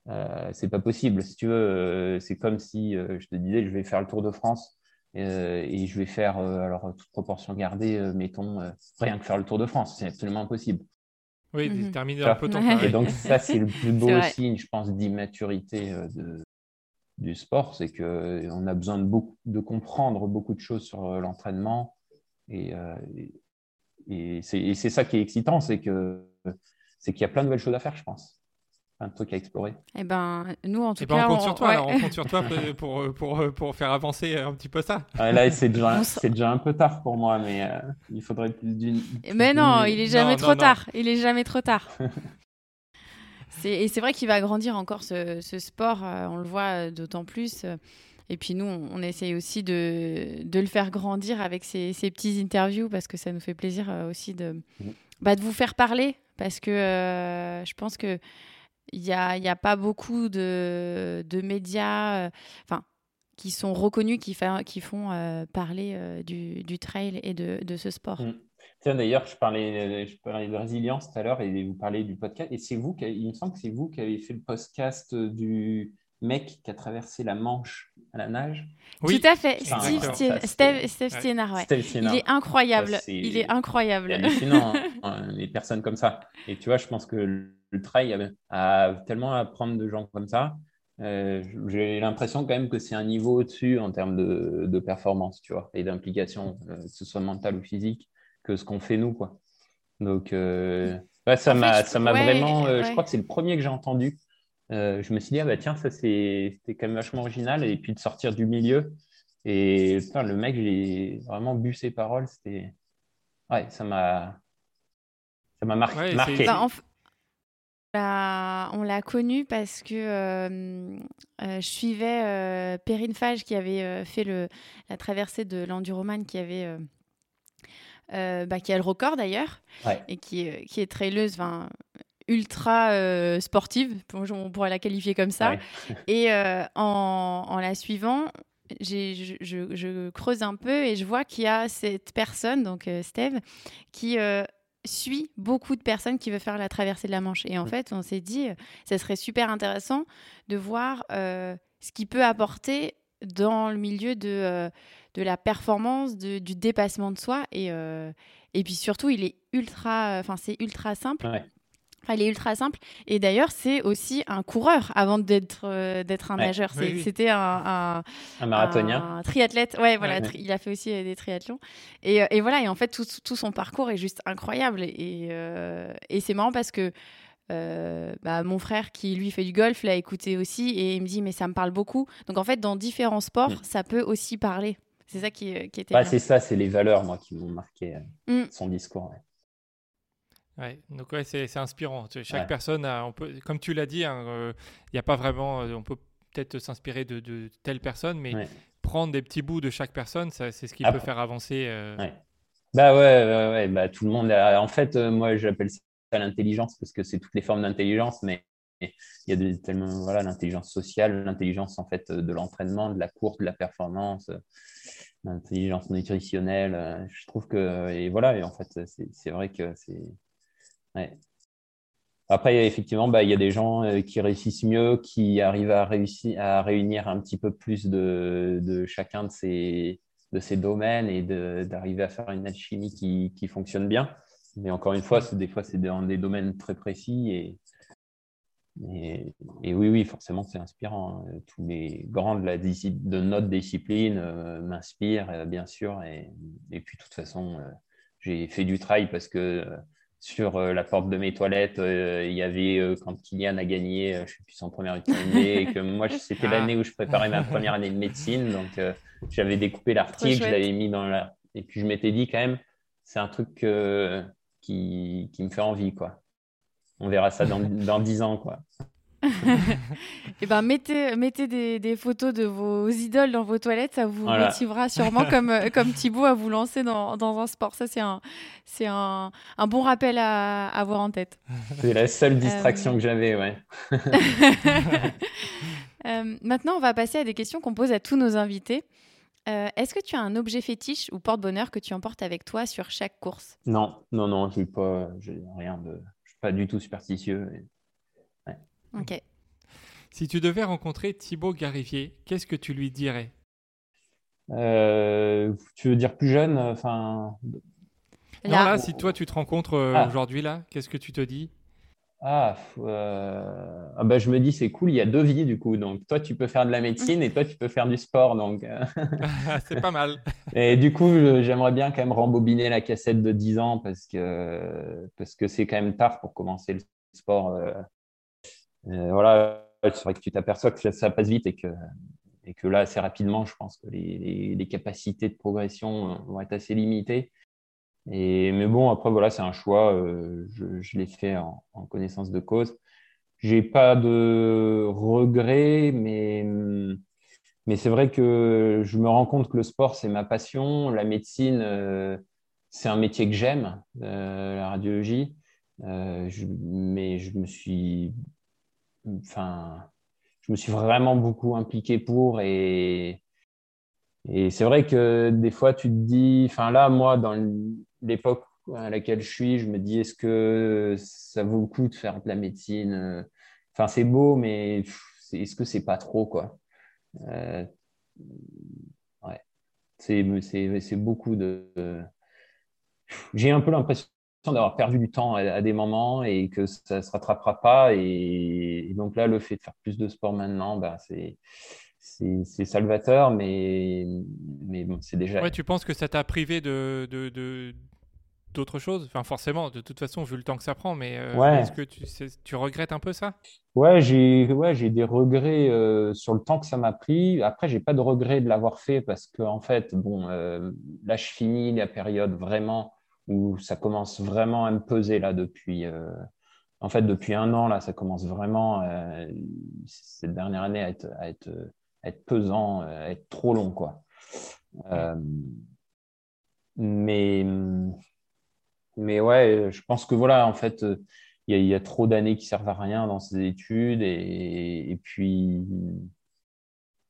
euh, c'est pas possible. Si tu veux, euh, c'est comme si euh, je te disais, je vais faire le Tour de France euh, et je vais faire, euh, alors toute proportion gardée, euh, mettons, euh, rien que faire le Tour de France. C'est absolument impossible. Oui, Mhm. terminer un peu ton. Et donc, ça, c'est le plus beau signe, je pense, d'immaturité euh, de, du sport. C'est qu'on a besoin de, beaucoup, de comprendre beaucoup de choses sur euh, l'entraînement. Et, euh, et, et c'est ça qui est excitant, c'est qu'il y a plein de nouvelles choses à faire, je pense. De trucs à explorer. Eh ben, nous, en tout Eh ben, cas, on compte sur toi, ouais. alors, on compte sur toi pour, pour, pour, pour faire avancer un petit peu ça. Ah, là, c'est déjà, c'est un peu tard pour moi, mais euh, il faudrait plus d'une. Mais non, il est jamais non, trop non. tard. Il est jamais trop tard. Et c'est vrai qu'il va grandir encore ce, ce sport, euh, on le voit euh, d'autant plus. euh, Et puis nous, on, on essaye aussi de, de le faire grandir avec ces, ces petits interviews parce que ça nous fait plaisir aussi de, bah, de vous faire parler parce que euh, je pense que il n'y a, il y a pas beaucoup de, de médias euh, qui sont reconnus, qui, fa- qui font euh, parler du, du trail et de, de ce sport. Mm. Tiens, d'ailleurs, je parlais, je parlais de résilience tout à l'heure et vous parlez du podcast. Et c'est vous, qui, il me semble que c'est vous qui avez fait le podcast du mec qui a traversé la Manche à la nage. Oui, Tout à fait. Enfin, Steve, Steve, Steve Ouais. Ouais. Il est incroyable. Ça, Il est incroyable. C'est hallucinant, hein, les personnes comme ça. Et tu vois, je pense que le trail a, a tellement à apprendre de gens comme ça. Euh, J'ai l'impression quand même que c'est un niveau au-dessus en termes de, de performance, tu vois, et d'implication, euh, que ce soit mentale ou physique, que ce qu'on fait nous, quoi. Donc, euh, ouais, ça m'a ça m'a ouais, vraiment. euh, Je crois que c'est le premier que j'ai entendu. Euh, je me suis dit, ah bah tiens, ça c'est- c'était quand même vachement original. Et puis de sortir du milieu. Et putain, le mec, j'ai vraiment bu ses paroles. C'était. Ouais, ça m'a. Ça m'a mar- Ouais, c'est- marqué. Bah, en f- on l'a- on l'a connu parce que euh, euh, je suivais euh, Perrine Fage qui avait euh, fait le, la traversée de l'Enduroman, qui avait euh, euh, bah, qui a le record d'ailleurs Ouais. et qui est, qui est traileuse, ultra euh, sportive, on pourrait la qualifier comme ça. Ouais. Et euh, en, en la suivant, je, je- je creuse un peu et je vois qu'il y a cette personne, donc euh, Steve, qui euh, suit beaucoup de personnes qui veulent faire la traversée de la Manche. Et en Mm. fait, on s'est dit, euh, ça serait super intéressant de voir euh, ce qu'il peut apporter dans le milieu de, euh, de la performance, de- du dépassement de soi. Et, euh, et puis surtout, il est ultra, enfin, c'est ultra simple. Ouais. Enfin, il est ultra simple. Et d'ailleurs, c'est aussi un coureur avant d'être euh, d'être un Ouais. nageur. Oui, C'est- oui. C'était un, un, Un marathonien. un triathlète. Ouais, voilà. Ouais. tri- il a fait aussi euh, des triathlons. Et, et voilà. Et en fait, tout, tout son parcours est juste incroyable. Et, euh, et c'est marrant parce que euh, bah, mon frère qui lui fait du golf l'a écouté aussi et il me dit mais ça me parle beaucoup. Donc en fait, dans différents sports, Mm. ça peut aussi parler. C'est ça qui, qui était Bah, c'est ça, c'est les valeurs, moi, qui m'ont marqué euh, Mm. son discours. ouais. Ouais, donc ouais, c'est c'est inspirant. Chaque Ouais. personne, a, on peut, comme tu l'as dit, il n'y a pas vraiment, euh, on peut peut-être s'inspirer de, de telle personne, mais Ouais. prendre des petits bouts de chaque personne, ça, c'est ce qui Ah, peut faire avancer. euh, Ouais. Bah ouais, ouais, ouais, bah, tout le monde. a- En fait, euh, moi, j'appelle ça l'intelligence parce que c'est toutes les formes d'intelligence, mais il y a des, tellement, voilà, l'intelligence sociale, l'intelligence en fait de l'entraînement, de la course, de la performance, l'intelligence nutritionnelle. euh, Je trouve que et voilà, et en fait, c'est vrai que c'est. Ouais. Après, effectivement, bah, il y a des gens euh, qui réussissent mieux, qui arrivent à réussir à réunir un petit peu plus de, de chacun de ces de ces domaines et d'arriver à faire une alchimie qui, qui fonctionne bien. Mais encore une fois, des fois, c'est dans des domaines très précis. Et, et, et oui, oui, forcément, c'est inspirant. hein. Tous les grands de, la, disci- de notre discipline euh, m'inspirent, euh, bien sûr. Et, et puis, de toute façon, euh, j'ai fait du trail parce que sur la porte de mes toilettes, il y avait, quand Kylian a gagné, je ne sais plus, son premier UTMB, et que moi, c'était Ah. l'année où je préparais ma première année de médecine. Donc, j'avais découpé l'article, je l'avais mis dans la... Et puis, je m'étais dit quand même, c'est un truc euh, qui, qui me fait envie, quoi. On verra ça dans, dans 10 ans, quoi. Eh ben, mettez, mettez des, des photos de vos idoles dans vos toilettes, ça vous Voilà. motivera sûrement comme, euh, comme Thibaut à vous lancer dans, dans un sport. Ça, c'est un, c'est un, un bon rappel à à avoir en tête. C'est la seule distraction Euh, que j'avais, ouais. Euh, maintenant, on va passer à des questions qu'on pose à tous nos invités. Euh, Est-ce que tu as un objet fétiche ou porte-bonheur que tu emportes avec toi sur chaque course? Non, non, non, j'ai pas, j'ai rien de, je suis pas du tout superstitieux. et- Ok. Si tu devais rencontrer Thibaut Garivier, qu'est-ce que tu lui dirais? Euh, tu veux dire plus jeune, enfin, Non, Là, là, si toi tu te rencontres euh, Ah. aujourd'hui, là, qu'est-ce que tu te dis? Ah, euh, ah bah, je me dis c'est cool, il y a deux vies du coup. Donc toi tu peux faire de la médecine et toi tu peux faire du sport. Donc euh, C'est pas mal. et du coup j'aimerais bien quand même rembobiner la cassette de 10 ans parce que parce que c'est quand même tard pour commencer le sport. euh, voilà, c'est vrai que tu t'aperçois que ça passe vite et que, et que là, assez rapidement, je pense que les, les, capacités de progression vont être assez limitées. Mais bon, après, voilà, c'est un choix. je, je l'ai fait en, connaissance de cause. J'ai pas de regrets, mais mais c'est vrai que je me rends compte que le sport, c'est ma passion. La médecine, euh, c'est un métier que j'aime, euh, la radiologie. Euh, mais je me suis, enfin, je me suis vraiment beaucoup impliqué pour et, et c'est vrai que des fois, tu te dis, enfin là, moi, dans l'époque à laquelle je suis, je me dis, est-ce que ça vaut le coup de faire de la médecine Enfin, c'est beau, mais est-ce que c'est pas trop, quoi? Euh, ouais. C'est beaucoup de. J'ai un peu l'impression d'avoir perdu du temps à, des moments et que ça se rattrapera pas. Et, donc là, le fait de faire plus de sport maintenant, bah, c'est c'est salvateur, mais, mais bon, c'est déjà. Ouais, tu penses que ça t'a privé de, d'autres choses Enfin, forcément, de toute façon, vu le temps que ça prend, mais euh, est-ce que tu, tu, regrettes un peu ça? Ouais, j'ai ouais, des regrets euh, sur le temps que ça m'a pris. Après, j'ai pas de regrets de l'avoir fait parce que en fait, bon, euh, là, je finis la période vraiment où ça commence vraiment à me peser là depuis. en fait, depuis un an là, ça commence vraiment cette dernière année à être, à être, à être pesant, à être trop long quoi. mais mais ouais, je pense que voilà, en fait, euh, il y, a trop d'années qui servent à rien dans ces études et, puis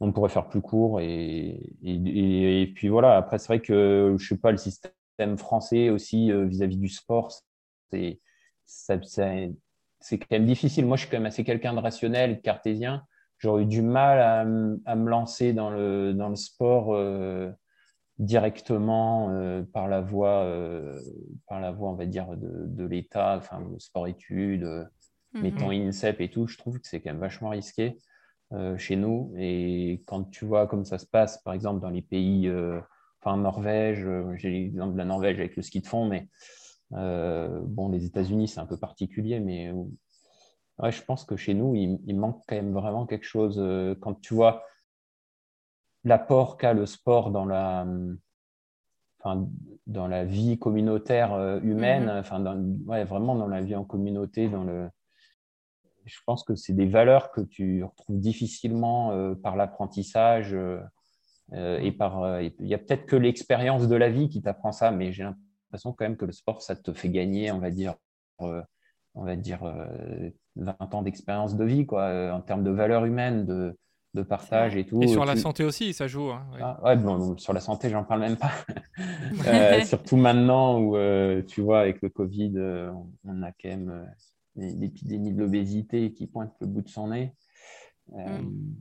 on pourrait faire plus court et, et puis voilà. Après, c'est vrai que je sais pas le système français aussi euh, vis-à-vis du sport, c'est c'est quand même difficile. Moi, je suis quand même assez quelqu'un de rationnel, de cartésien. J'aurais eu du mal à, me lancer dans le, dans le sport. Euh, directement euh, par la voie, euh, par la voie, on va dire, de, de l'État, enfin, sport-études, euh, mhm. mettons INSEP et tout, je trouve que c'est quand même vachement risqué chez nous. Et quand tu vois comme ça se passe, par exemple, dans les pays, enfin, Norvège, j'ai l'exemple de la Norvège avec le ski de fond, mais bon, les États-Unis, c'est un peu particulier, mais ouais, je pense que chez nous, il, il manque quand même vraiment quelque chose. quand tu vois l'apport qu'a le sport dans la, enfin, dans la vie communautaire euh, humaine, mm-hmm. enfin, ouais, vraiment dans la vie en communauté, dans le... Je pense que c'est des valeurs que tu retrouves difficilement euh, par l'apprentissage euh, et par. Il y a peut-être que l'expérience de la vie qui t'apprend ça, mais j'ai l'impression quand même que le sport, ça te fait gagner, on va dire, on va dire 20 ans d'expérience de vie, quoi, en termes de valeurs humaines, de, de partage et tout. Et sur la santé aussi, ça joue. Hein, ah, ouais, bon, sur la santé, j'en parle même pas. Euh, surtout maintenant où, euh, tu vois, avec le Covid, euh, on a quand même l'épidémie de l'obésité qui pointe le bout de son nez. Mm.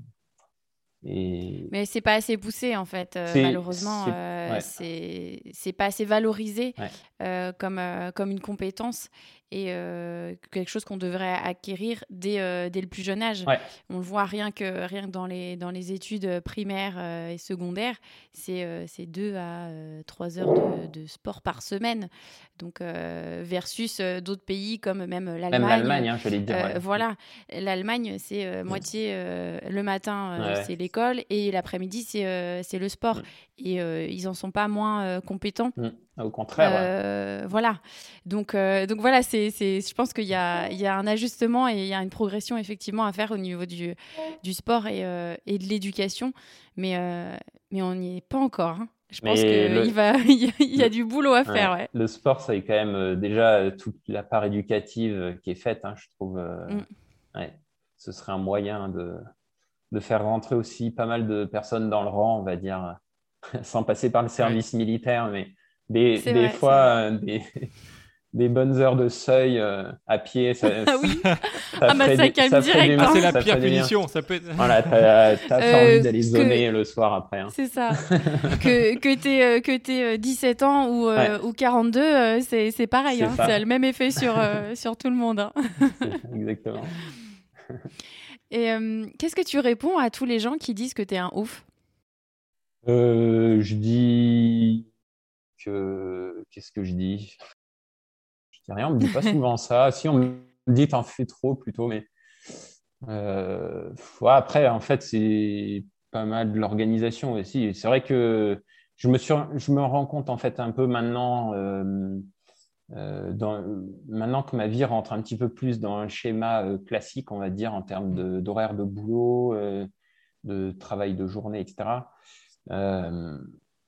Et... Mais c'est pas assez poussé en fait, malheureusement. C'est c'est pas assez valorisé comme, comme une compétence et euh, quelque chose qu'on devrait acquérir dès, euh, dès, le plus jeune âge. On le voit rien que, rien que dans, les, dans les études primaires euh, et secondaires, c'est deux à trois heures de, de, sport par semaine. Donc, versus d'autres pays comme même l'Allemagne. Même l'Allemagne, hein, je l'ai dire. Voilà, l'Allemagne, c'est moitié le matin, c'est l'école et l'après-midi, c'est le sport. Et ils en sont pas moins compétents. Au contraire. Voilà. Donc, donc voilà, c'est je pense qu'il y y a un ajustement et il y a une progression effectivement à faire au niveau du, du sport et, euh, et de l'éducation, mais, euh, mais on n'y est pas encore. Hein. Je pense qu'il va, il y, a, du boulot à faire. Ouais. Le sport, c'est quand même euh, déjà toute la part éducative qui est faite, hein, je trouve. Mm. ouais, ce serait un moyen de, de faire rentrer aussi pas mal de personnes dans le rang, on va dire, sans passer par le service militaire, mais des, des fois, des, des bonnes heures de seuil euh, à pied. Ça, ah oui, ça, ah bah ça calme direct. Ah, c'est la pire punition. Ça peut Voilà, t'as pas euh, envie d'aller zoner le soir après. Hein. C'est ça. que que t'aies euh, que 17 ans ou, ou 42, c'est pareil. Hein. Ça a le même effet sur, sur tout le monde. Hein. Exactement. Et qu'est-ce que tu réponds à tous les gens qui disent que tu es un ouf? Je dis que... Qu'est-ce que je dis? Rien, on me dit pas souvent ça. Si, on me dit t'en fais trop plutôt, mais après, en fait, c'est pas mal de l'organisation aussi. C'est vrai que je me, suis, je me rends compte en fait un peu maintenant, dans, maintenant que ma vie rentre un petit peu plus dans un schéma classique, on va dire, en termes d'horaire de, boulot, de travail de journée, etc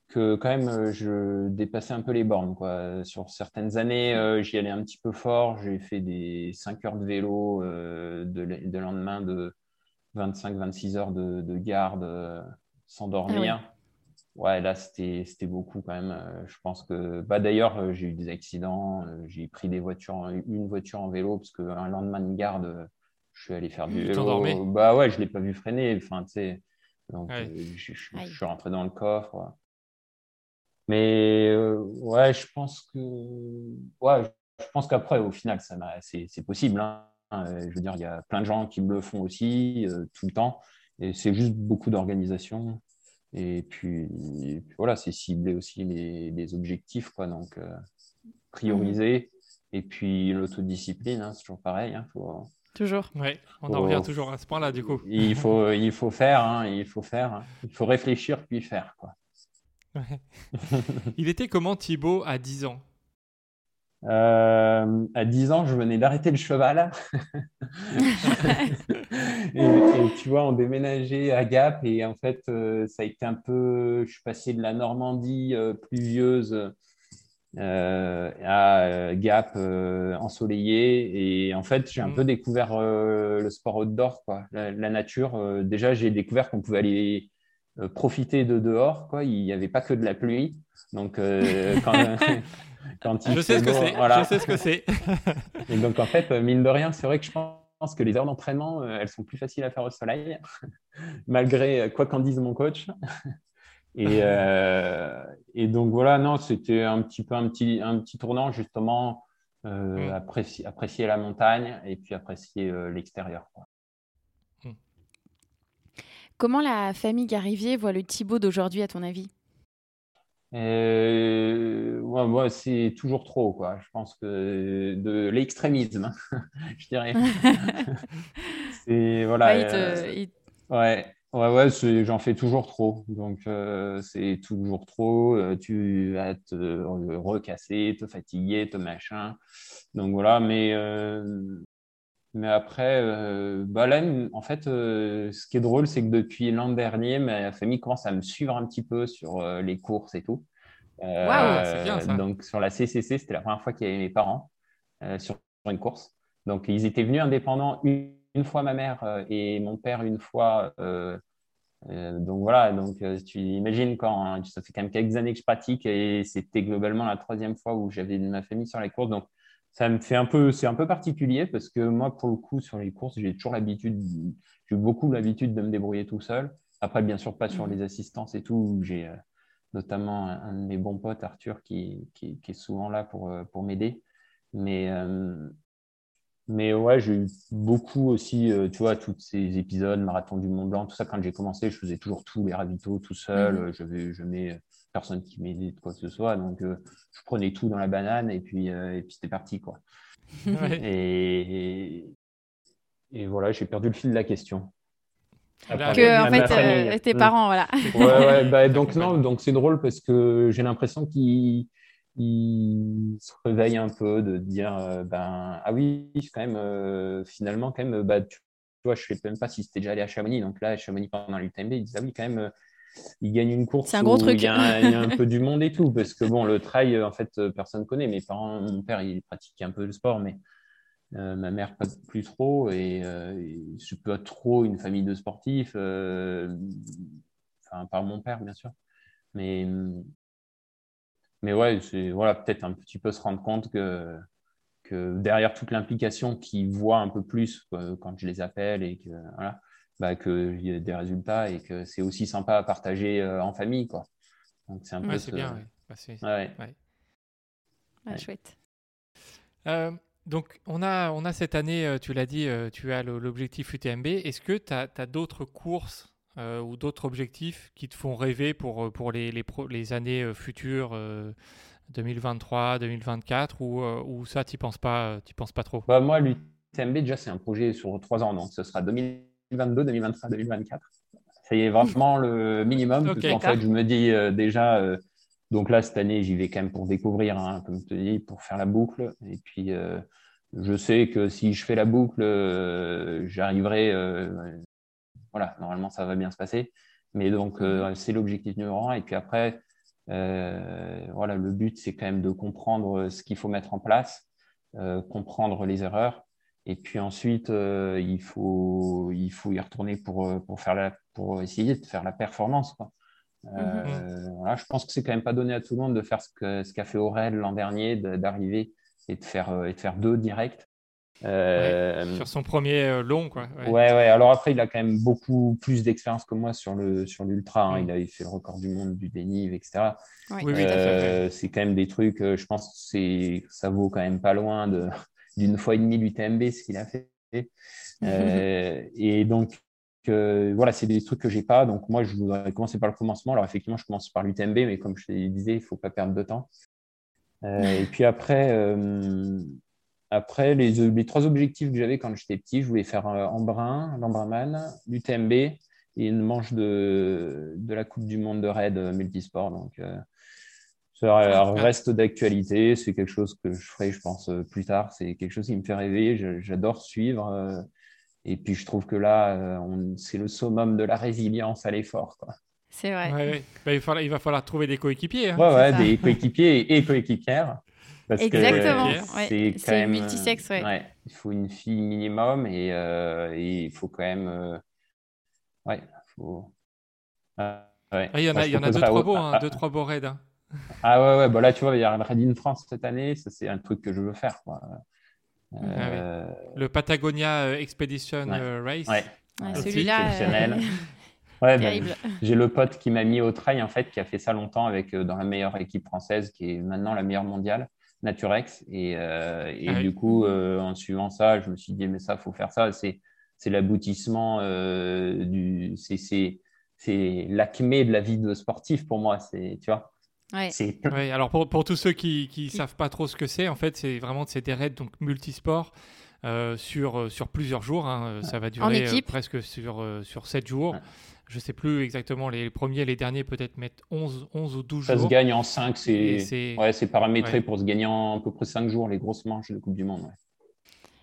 que quand même, euh, je dépassais un peu les bornes. Quoi. Sur certaines années, euh, j'y allais un petit peu fort. J'ai fait des 5 heures de vélo euh, de, lendemain de 25-26 heures de, garde sans dormir. Ah ouais. là, c'était beaucoup quand même. je pense que. Bah, D'ailleurs, j'ai eu des accidents. j'ai pris des voitures, une voiture en vélo parce qu'un lendemain de garde, je suis allé faire du vélo. Bah ouais, je ne l'ai pas vu freiner. Enfin, tu sais. Donc, je, je, suis rentré dans le coffre. Mais euh, ouais, je pense que ouais, je pense qu'après, au final, ça c'est possible. Hein. Euh, je veux dire, il y a plein de gens qui me le font aussi euh, tout le temps. Et c'est juste beaucoup d'organisation. Et puis, voilà, c'est cibler aussi les, les, objectifs, quoi. Donc, prioriser. Et puis l'autodiscipline, hein, c'est toujours pareil. Hein, faut, toujours. Oui, on en revient toujours à ce point-là, du coup. Il faut, il faut faire, il faut faire. Il faut réfléchir puis faire, quoi. Il était comment Thibaut à 10 ans? Euh, à 10 ans, je venais d'arrêter le cheval. et, tu vois, on déménageait à Gap et en fait, euh, ça a été un peu. Je suis passé de la Normandie euh, pluvieuse à Gap ensoleillé et en fait, j'ai un peu mm. découvert le sport outdoor, quoi, la, la nature. déjà, j'ai découvert qu'on pouvait aller profiter de dehors. Quoi. Il n'y avait pas que de la pluie. Donc, euh, quand, quand il je, sais ce que c'est. je sais ce que c'est. Et donc, en fait, mine de rien, c'est vrai que je pense que les heures d'entraînement, euh, elles sont plus faciles à faire au soleil, malgré quoi qu'en dise mon coach. Et, et, donc voilà, non, c'était un petit peu un petit, un petit tournant justement, mm. apprécier, apprécier, la montagne et puis apprécier l'extérieur. Comment la famille Garivier voit le Thibaut d'aujourd'hui, à ton avis? Euh, c'est toujours trop, quoi. Je pense que de l'extrémisme, je dirais. c'est voilà. Euh, ouais, ouais, ouais, j'en fais toujours trop. Donc euh, c'est toujours trop. tu vas te recasser, te fatiguer, te machin. Donc voilà, mais mais après, euh, bah là, en fait, euh, ce qui est drôle, c'est que depuis l'an dernier, ma famille commence à me suivre un petit peu sur euh, les courses et tout. c'est bien ça. Donc sur la CCC, c'était la première fois qu'il y avait mes parents sur une course. Donc ils étaient venus indépendants une, fois ma mère et mon père une fois. donc voilà, donc tu imagines quand hein, ça fait quand même quelques années que je pratique et c'était globalement la troisième fois où j'avais ma famille sur les courses. Donc ça me fait un peu, c'est un peu particulier parce que moi, pour le coup, sur les courses, j'ai toujours l'habitude, j'ai beaucoup l'habitude de me débrouiller tout seul. Après, bien sûr, pas sur mmh. les assistances et tout. J'ai euh, notamment un, de mes bons potes, Arthur, qui, qui, est souvent là pour, euh, pour m'aider. Mais, euh, mais ouais, j'ai eu beaucoup aussi, tu vois, tous ces épisodes, Marathon du Mont Blanc, tout ça. Quand j'ai commencé, je faisais toujours tous les ravitaux tout seul. Mmh. Je, vais, je mets personne qui m'aidait de quoi que ce soit. Donc, euh, je prenais tout dans la banane et puis, euh, et puis c'était parti. Quoi. et, et, voilà, j'ai perdu le fil de la question. que, en fait, euh, tes parents, voilà. ouais, bah, donc, non, donc c'est drôle parce que j'ai l'impression qu'ils se réveillent un peu de dire ben, Ah oui, quand même, finalement, quand même, bah, tu vois, je ne sais même pas si c'était déjà allé à Chamonix. Donc là, à Chamonix pendant l'UTMB, ils disent Ah oui, quand même il gagne une course. C'est un gros truc. Il y, a un, peu du monde et tout, parce que bon, le trail, en fait, personne ne connaît. Mes parents, mon père, il pratique un peu le sport, mais euh, ma mère pas plus trop, et, euh, je suis pas trop une famille de sportifs. Euh, enfin, par mon père, bien sûr. Mais, mais ouais, voilà, peut-être un petit peu se rendre compte que, que derrière toute l'implication qu'ils voient un peu plus quand je les appelle et que voilà bah, qu'il y a des résultats et que c'est aussi sympa à partager euh, en famille. Quoi. Donc, c'est un peu. c'est bien, ouais. ouais. chouette. Euh, donc, on a, on a cette année, euh, tu l'as dit, tu as l'objectif UTMB. Est-ce que tu as, d'autres courses ou d'autres objectifs qui te font rêver pour, pour les, les, les années futures 2023, 2024 ou, ou ça, tu penses pas, penses pas trop? Bah, Moi, l'UTMB, déjà, c'est un projet sur trois ans. Donc, ce sera 2022, 2023, 2024. C'est vraiment le minimum. En fait, je me dis euh, déjà, euh, donc là, cette année, j'y vais quand même pour découvrir, hein, comme je te dis, pour faire la boucle. Et puis, euh, je sais que si je fais la boucle, j'arriverai. voilà, normalement, ça va bien se passer. Mais donc, c'est l'objectif numéro un. Et puis après, voilà, le but, c'est quand même de comprendre ce qu'il faut mettre en place, comprendre les erreurs. Et puis ensuite, euh, il, faut, il faut y retourner pour, euh, pour, faire la, pour essayer de faire la performance. Quoi. Euh, voilà, je pense que c'est quand même pas donné à tout le monde de faire ce qu'a ce qu'a fait Aurel l'an dernier, de- d'arriver et, de faire, et de faire deux directs. Euh, Sur son premier long, quoi. Ouais. Ouais, ouais. Alors après, il a quand même beaucoup plus d'expérience que moi sur le sur l'ultra. hein. Mm. Il avait fait le record du monde du dénive, etc. Oui, oui. Euh, c'est quand même des trucs. je pense que c'est ça vaut quand même pas loin de d'une fois et demie l'UTMB ce qu'il a fait. Euh, et donc euh, voilà, c'est des trucs que j'ai pas. Donc moi, je voudrais commencer par le commencement. Alors effectivement, je commence par l'UTMB, mais comme je te disais, il faut pas perdre de temps. Euh, et puis après, après les, trois objectifs que j'avais quand j'étais petit, je voulais faire Embrun, l'Embrunman, l'UTMB et une manche de, de la Coupe du Monde de raid multisport. Donc ça Ah, reste d'actualité. C'est quelque chose que je ferai, je pense, euh, plus tard. C'est quelque chose qui me fait rêver. J'adore suivre. euh, et puis je trouve que là, euh, on- c'est le summum de la résilience à l'effort. C'est vrai. Ouais, ouais. Bah, il, va falloir, il va falloir trouver des coéquipiers. hein. Ouais, ouais, ça. des coéquipiers et coéquipières. Parce Exactement. Ouais. quand C'est même, multisexe, ouais. il faut une fille minimum et, euh, et il faut quand même. euh, ouais, faut. Ah, ouais. Ah, il y en a, je il y en a deux, trois au- beaux, hein, ah, deux, trois beaux raids. hein. Ah ouais, ouais, bah là, tu vois, il y a le Raid in France cette année, ça c'est un truc que je veux faire. Quoi. Euh, Le Patagonia euh, Expedition Ouais. euh, Race. ouais. Ouais, Aussi, Celui-là, euh. Ouais, bah, terrible. j'ai le pote qui m'a mis au trail, en fait, qui a fait ça longtemps avec, euh, dans la meilleure équipe française, qui est maintenant la meilleure mondiale, Naturex. Et, euh, et Ah oui. du coup, euh, en suivant ça, je me suis dit, mais ça, faut faire ça. C'est, c'est l'aboutissement euh, du. C'est, c'est, c'est l'acmé de la vie de sportif pour moi. C'est, tu vois, Ouais. alors pour, pour tous ceux qui ne savent pas trop ce que c'est, en fait, c'est vraiment c'est des raids donc multisports euh, sur, euh, sur plusieurs jours. hein. Euh, Ça va durer euh, presque sur, euh, sur 7 jours. Ouais. Je sais plus exactement, les premiers, les derniers peut-être mettent 11, 11 ou 12 Ça se jours. gagne en 5, Et c'est, ouais, c'est paramétré ouais. pour se gagner en à peu près 5 jours, les grosses manches de Coupe du Monde.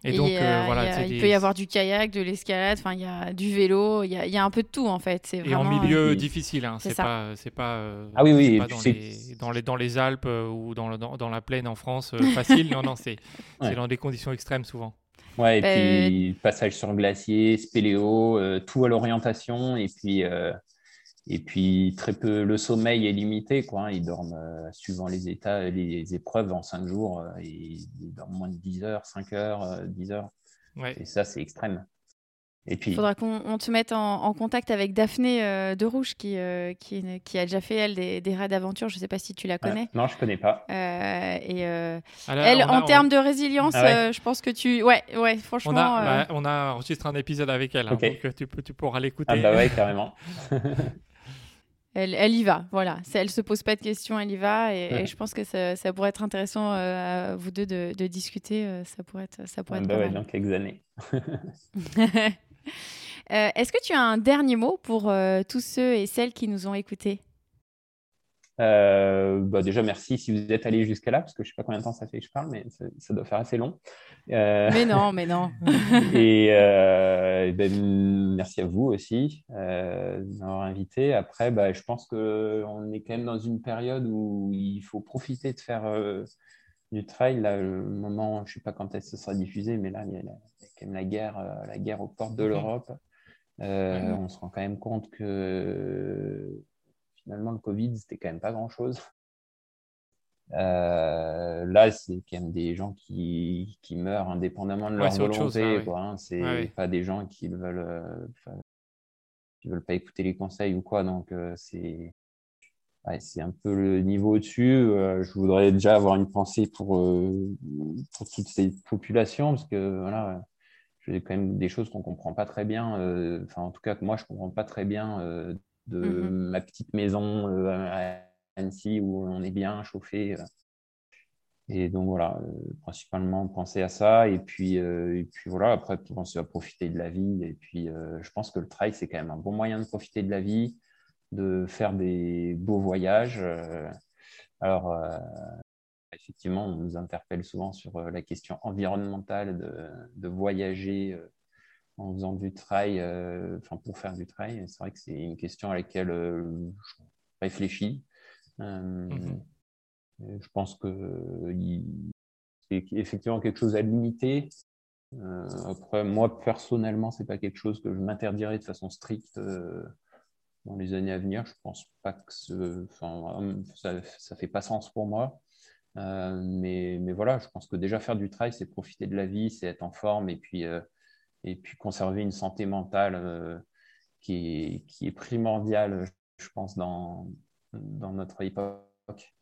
Et donc, euh, euh, voilà, il y a- c'est il des- peut y avoir du kayak, de l'escalade, enfin il y a du vélo, il y a, il y a un peu de tout en fait. C'est Et en vraiment. milieu euh, difficile, hein. c'est pas, c'est pas, euh, Ah oui, oui, pas dans, c'est- les, dans, les, dans les Alpes euh, ou dans, le- dans, dans la plaine en France euh, facile. non, non, c'est Ouais. c'est dans des conditions extrêmes souvent. Ouais, et Ben, puis passage sur glacier, spéléo, euh, tout à l'orientation, et puis euh, et puis très peu le sommeil est limité, quoi. hein. Ils dorment euh, suivant les états, les épreuves en 5 jours, euh, et ils dorment moins de 10 heures, 5 heures, euh, 10 heures, Ouais. et ça c'est extrême. Et puis Il faudra qu'on on te mette en, en contact avec Daphné euh, de Rouge qui, euh, qui, a déjà fait elle des, des raids d'aventure. Je ne sais pas si tu la ouais. connais. non, je connais pas. Euh, et euh, Alors, elle, a- en on- termes de résilience, Ah ouais euh, je pense que tu. Ouais, ouais, franchement. On a, euh, bah, on a enregistré un épisode avec elle, hein, donc euh, tu, peux- tu pourras l'écouter. Ah bah ouais, carrément. Elle, elle y va, voilà. Elle se pose pas de questions, elle y va. Et, Ouais. et je pense que ça, ça pourrait être intéressant euh, à vous deux de, de discuter. euh, Ça pourrait être, ça pourrait Ah être bah pas ouais, mal. dans quelques années. Euh, Est-ce que tu as un dernier mot pour tous ceux et celles qui nous ont écoutés? Euh, bah déjà, merci si vous êtes allé jusqu'à là, parce que je sais pas combien de temps ça fait que je parle, mais ça, ça doit faire assez long. Euh, Mais non, mais non. Et, euh, et ben, merci à vous aussi de m'avoir invité. Après, bah, je pense qu'on est quand même dans une période où il faut profiter de faire du trail. Là, le moment, je ne sais pas quand est-ce que ce sera diffusé, mais là, il y a, la- il y a quand même la guerre, la guerre aux portes de Mhm. l'Europe. Ouais. On se rend quand même compte que finalement, le Covid, c'était quand même pas grand-chose. Euh, là, c'est quand même des gens qui, qui meurent indépendamment de Ouais, leur chose, volonté. là, ouais. quoi, hein. C'est Ouais, ouais. pas des gens qui veulent, euh, qui veulent pas écouter les conseils ou quoi. Donc, euh, c'est ouais, c'est un peu le niveau au-dessus. Je voudrais déjà avoir une pensée pour, pour toutes ces populations parce que voilà, j'ai quand même des choses qu'on comprend pas très bien. Enfin, en tout cas, que moi, je comprends pas très bien de Mhm. ma petite maison euh, à Annecy où on est bien chauffé. euh. Et donc voilà, principalement penser à ça. Et puis, et puis voilà, après, penser à profiter de la vie. Et puis, je pense que le trail, c'est quand même un bon moyen de profiter de la vie, de faire des beaux voyages. alors, effectivement, on nous interpelle souvent sur la question environnementale de, de voyager en faisant du trail, euh, enfin pour faire du trail. C'est vrai que c'est une question à laquelle euh, je réfléchis. Euh, mhm. Je pense que c'est effectivement quelque chose à limiter. après, moi personnellement, c'est pas quelque chose que je m'interdirais de façon stricte dans les années à venir. Je pense pas que ce, ça, ça fait pas sens pour moi. mais, mais, voilà, je pense que déjà faire du trail, c'est profiter de la vie, c'est être en forme et puis et puis conserver une santé mentale euh, qui, est, qui est primordiale, je pense, dans, dans notre époque.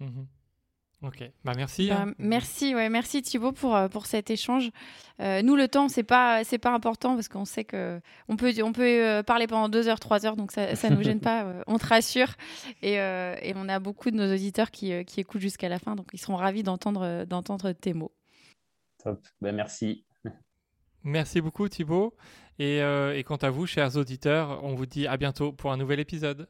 Mhm. Ok, bah merci. Bah, hein. Merci, ouais, merci Thibaut pour, euh, pour cet échange. Euh, nous, le temps, c'est pas c'est pas important parce qu'on sait que on peut on peut parler pendant deux heures, trois heures, donc ça ça nous gêne pas. on te rassure et, et, on a beaucoup de nos auditeurs qui, qui écoutent jusqu'à la fin, donc ils seront ravis d'entendre d'entendre tes mots. Top, ben, merci. Merci beaucoup Thibaut. Euh, et, quant à vous, chers auditeurs, on vous dit à bientôt pour un nouvel épisode.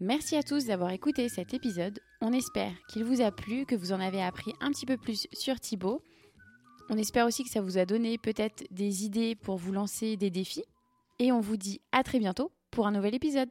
Merci à tous d'avoir écouté cet épisode. On espère qu'il vous a plu, que vous en avez appris un petit peu plus sur Thibaut. On espère aussi que ça vous a donné peut-être des idées pour vous lancer des défis. Et on vous dit à très bientôt pour un nouvel épisode.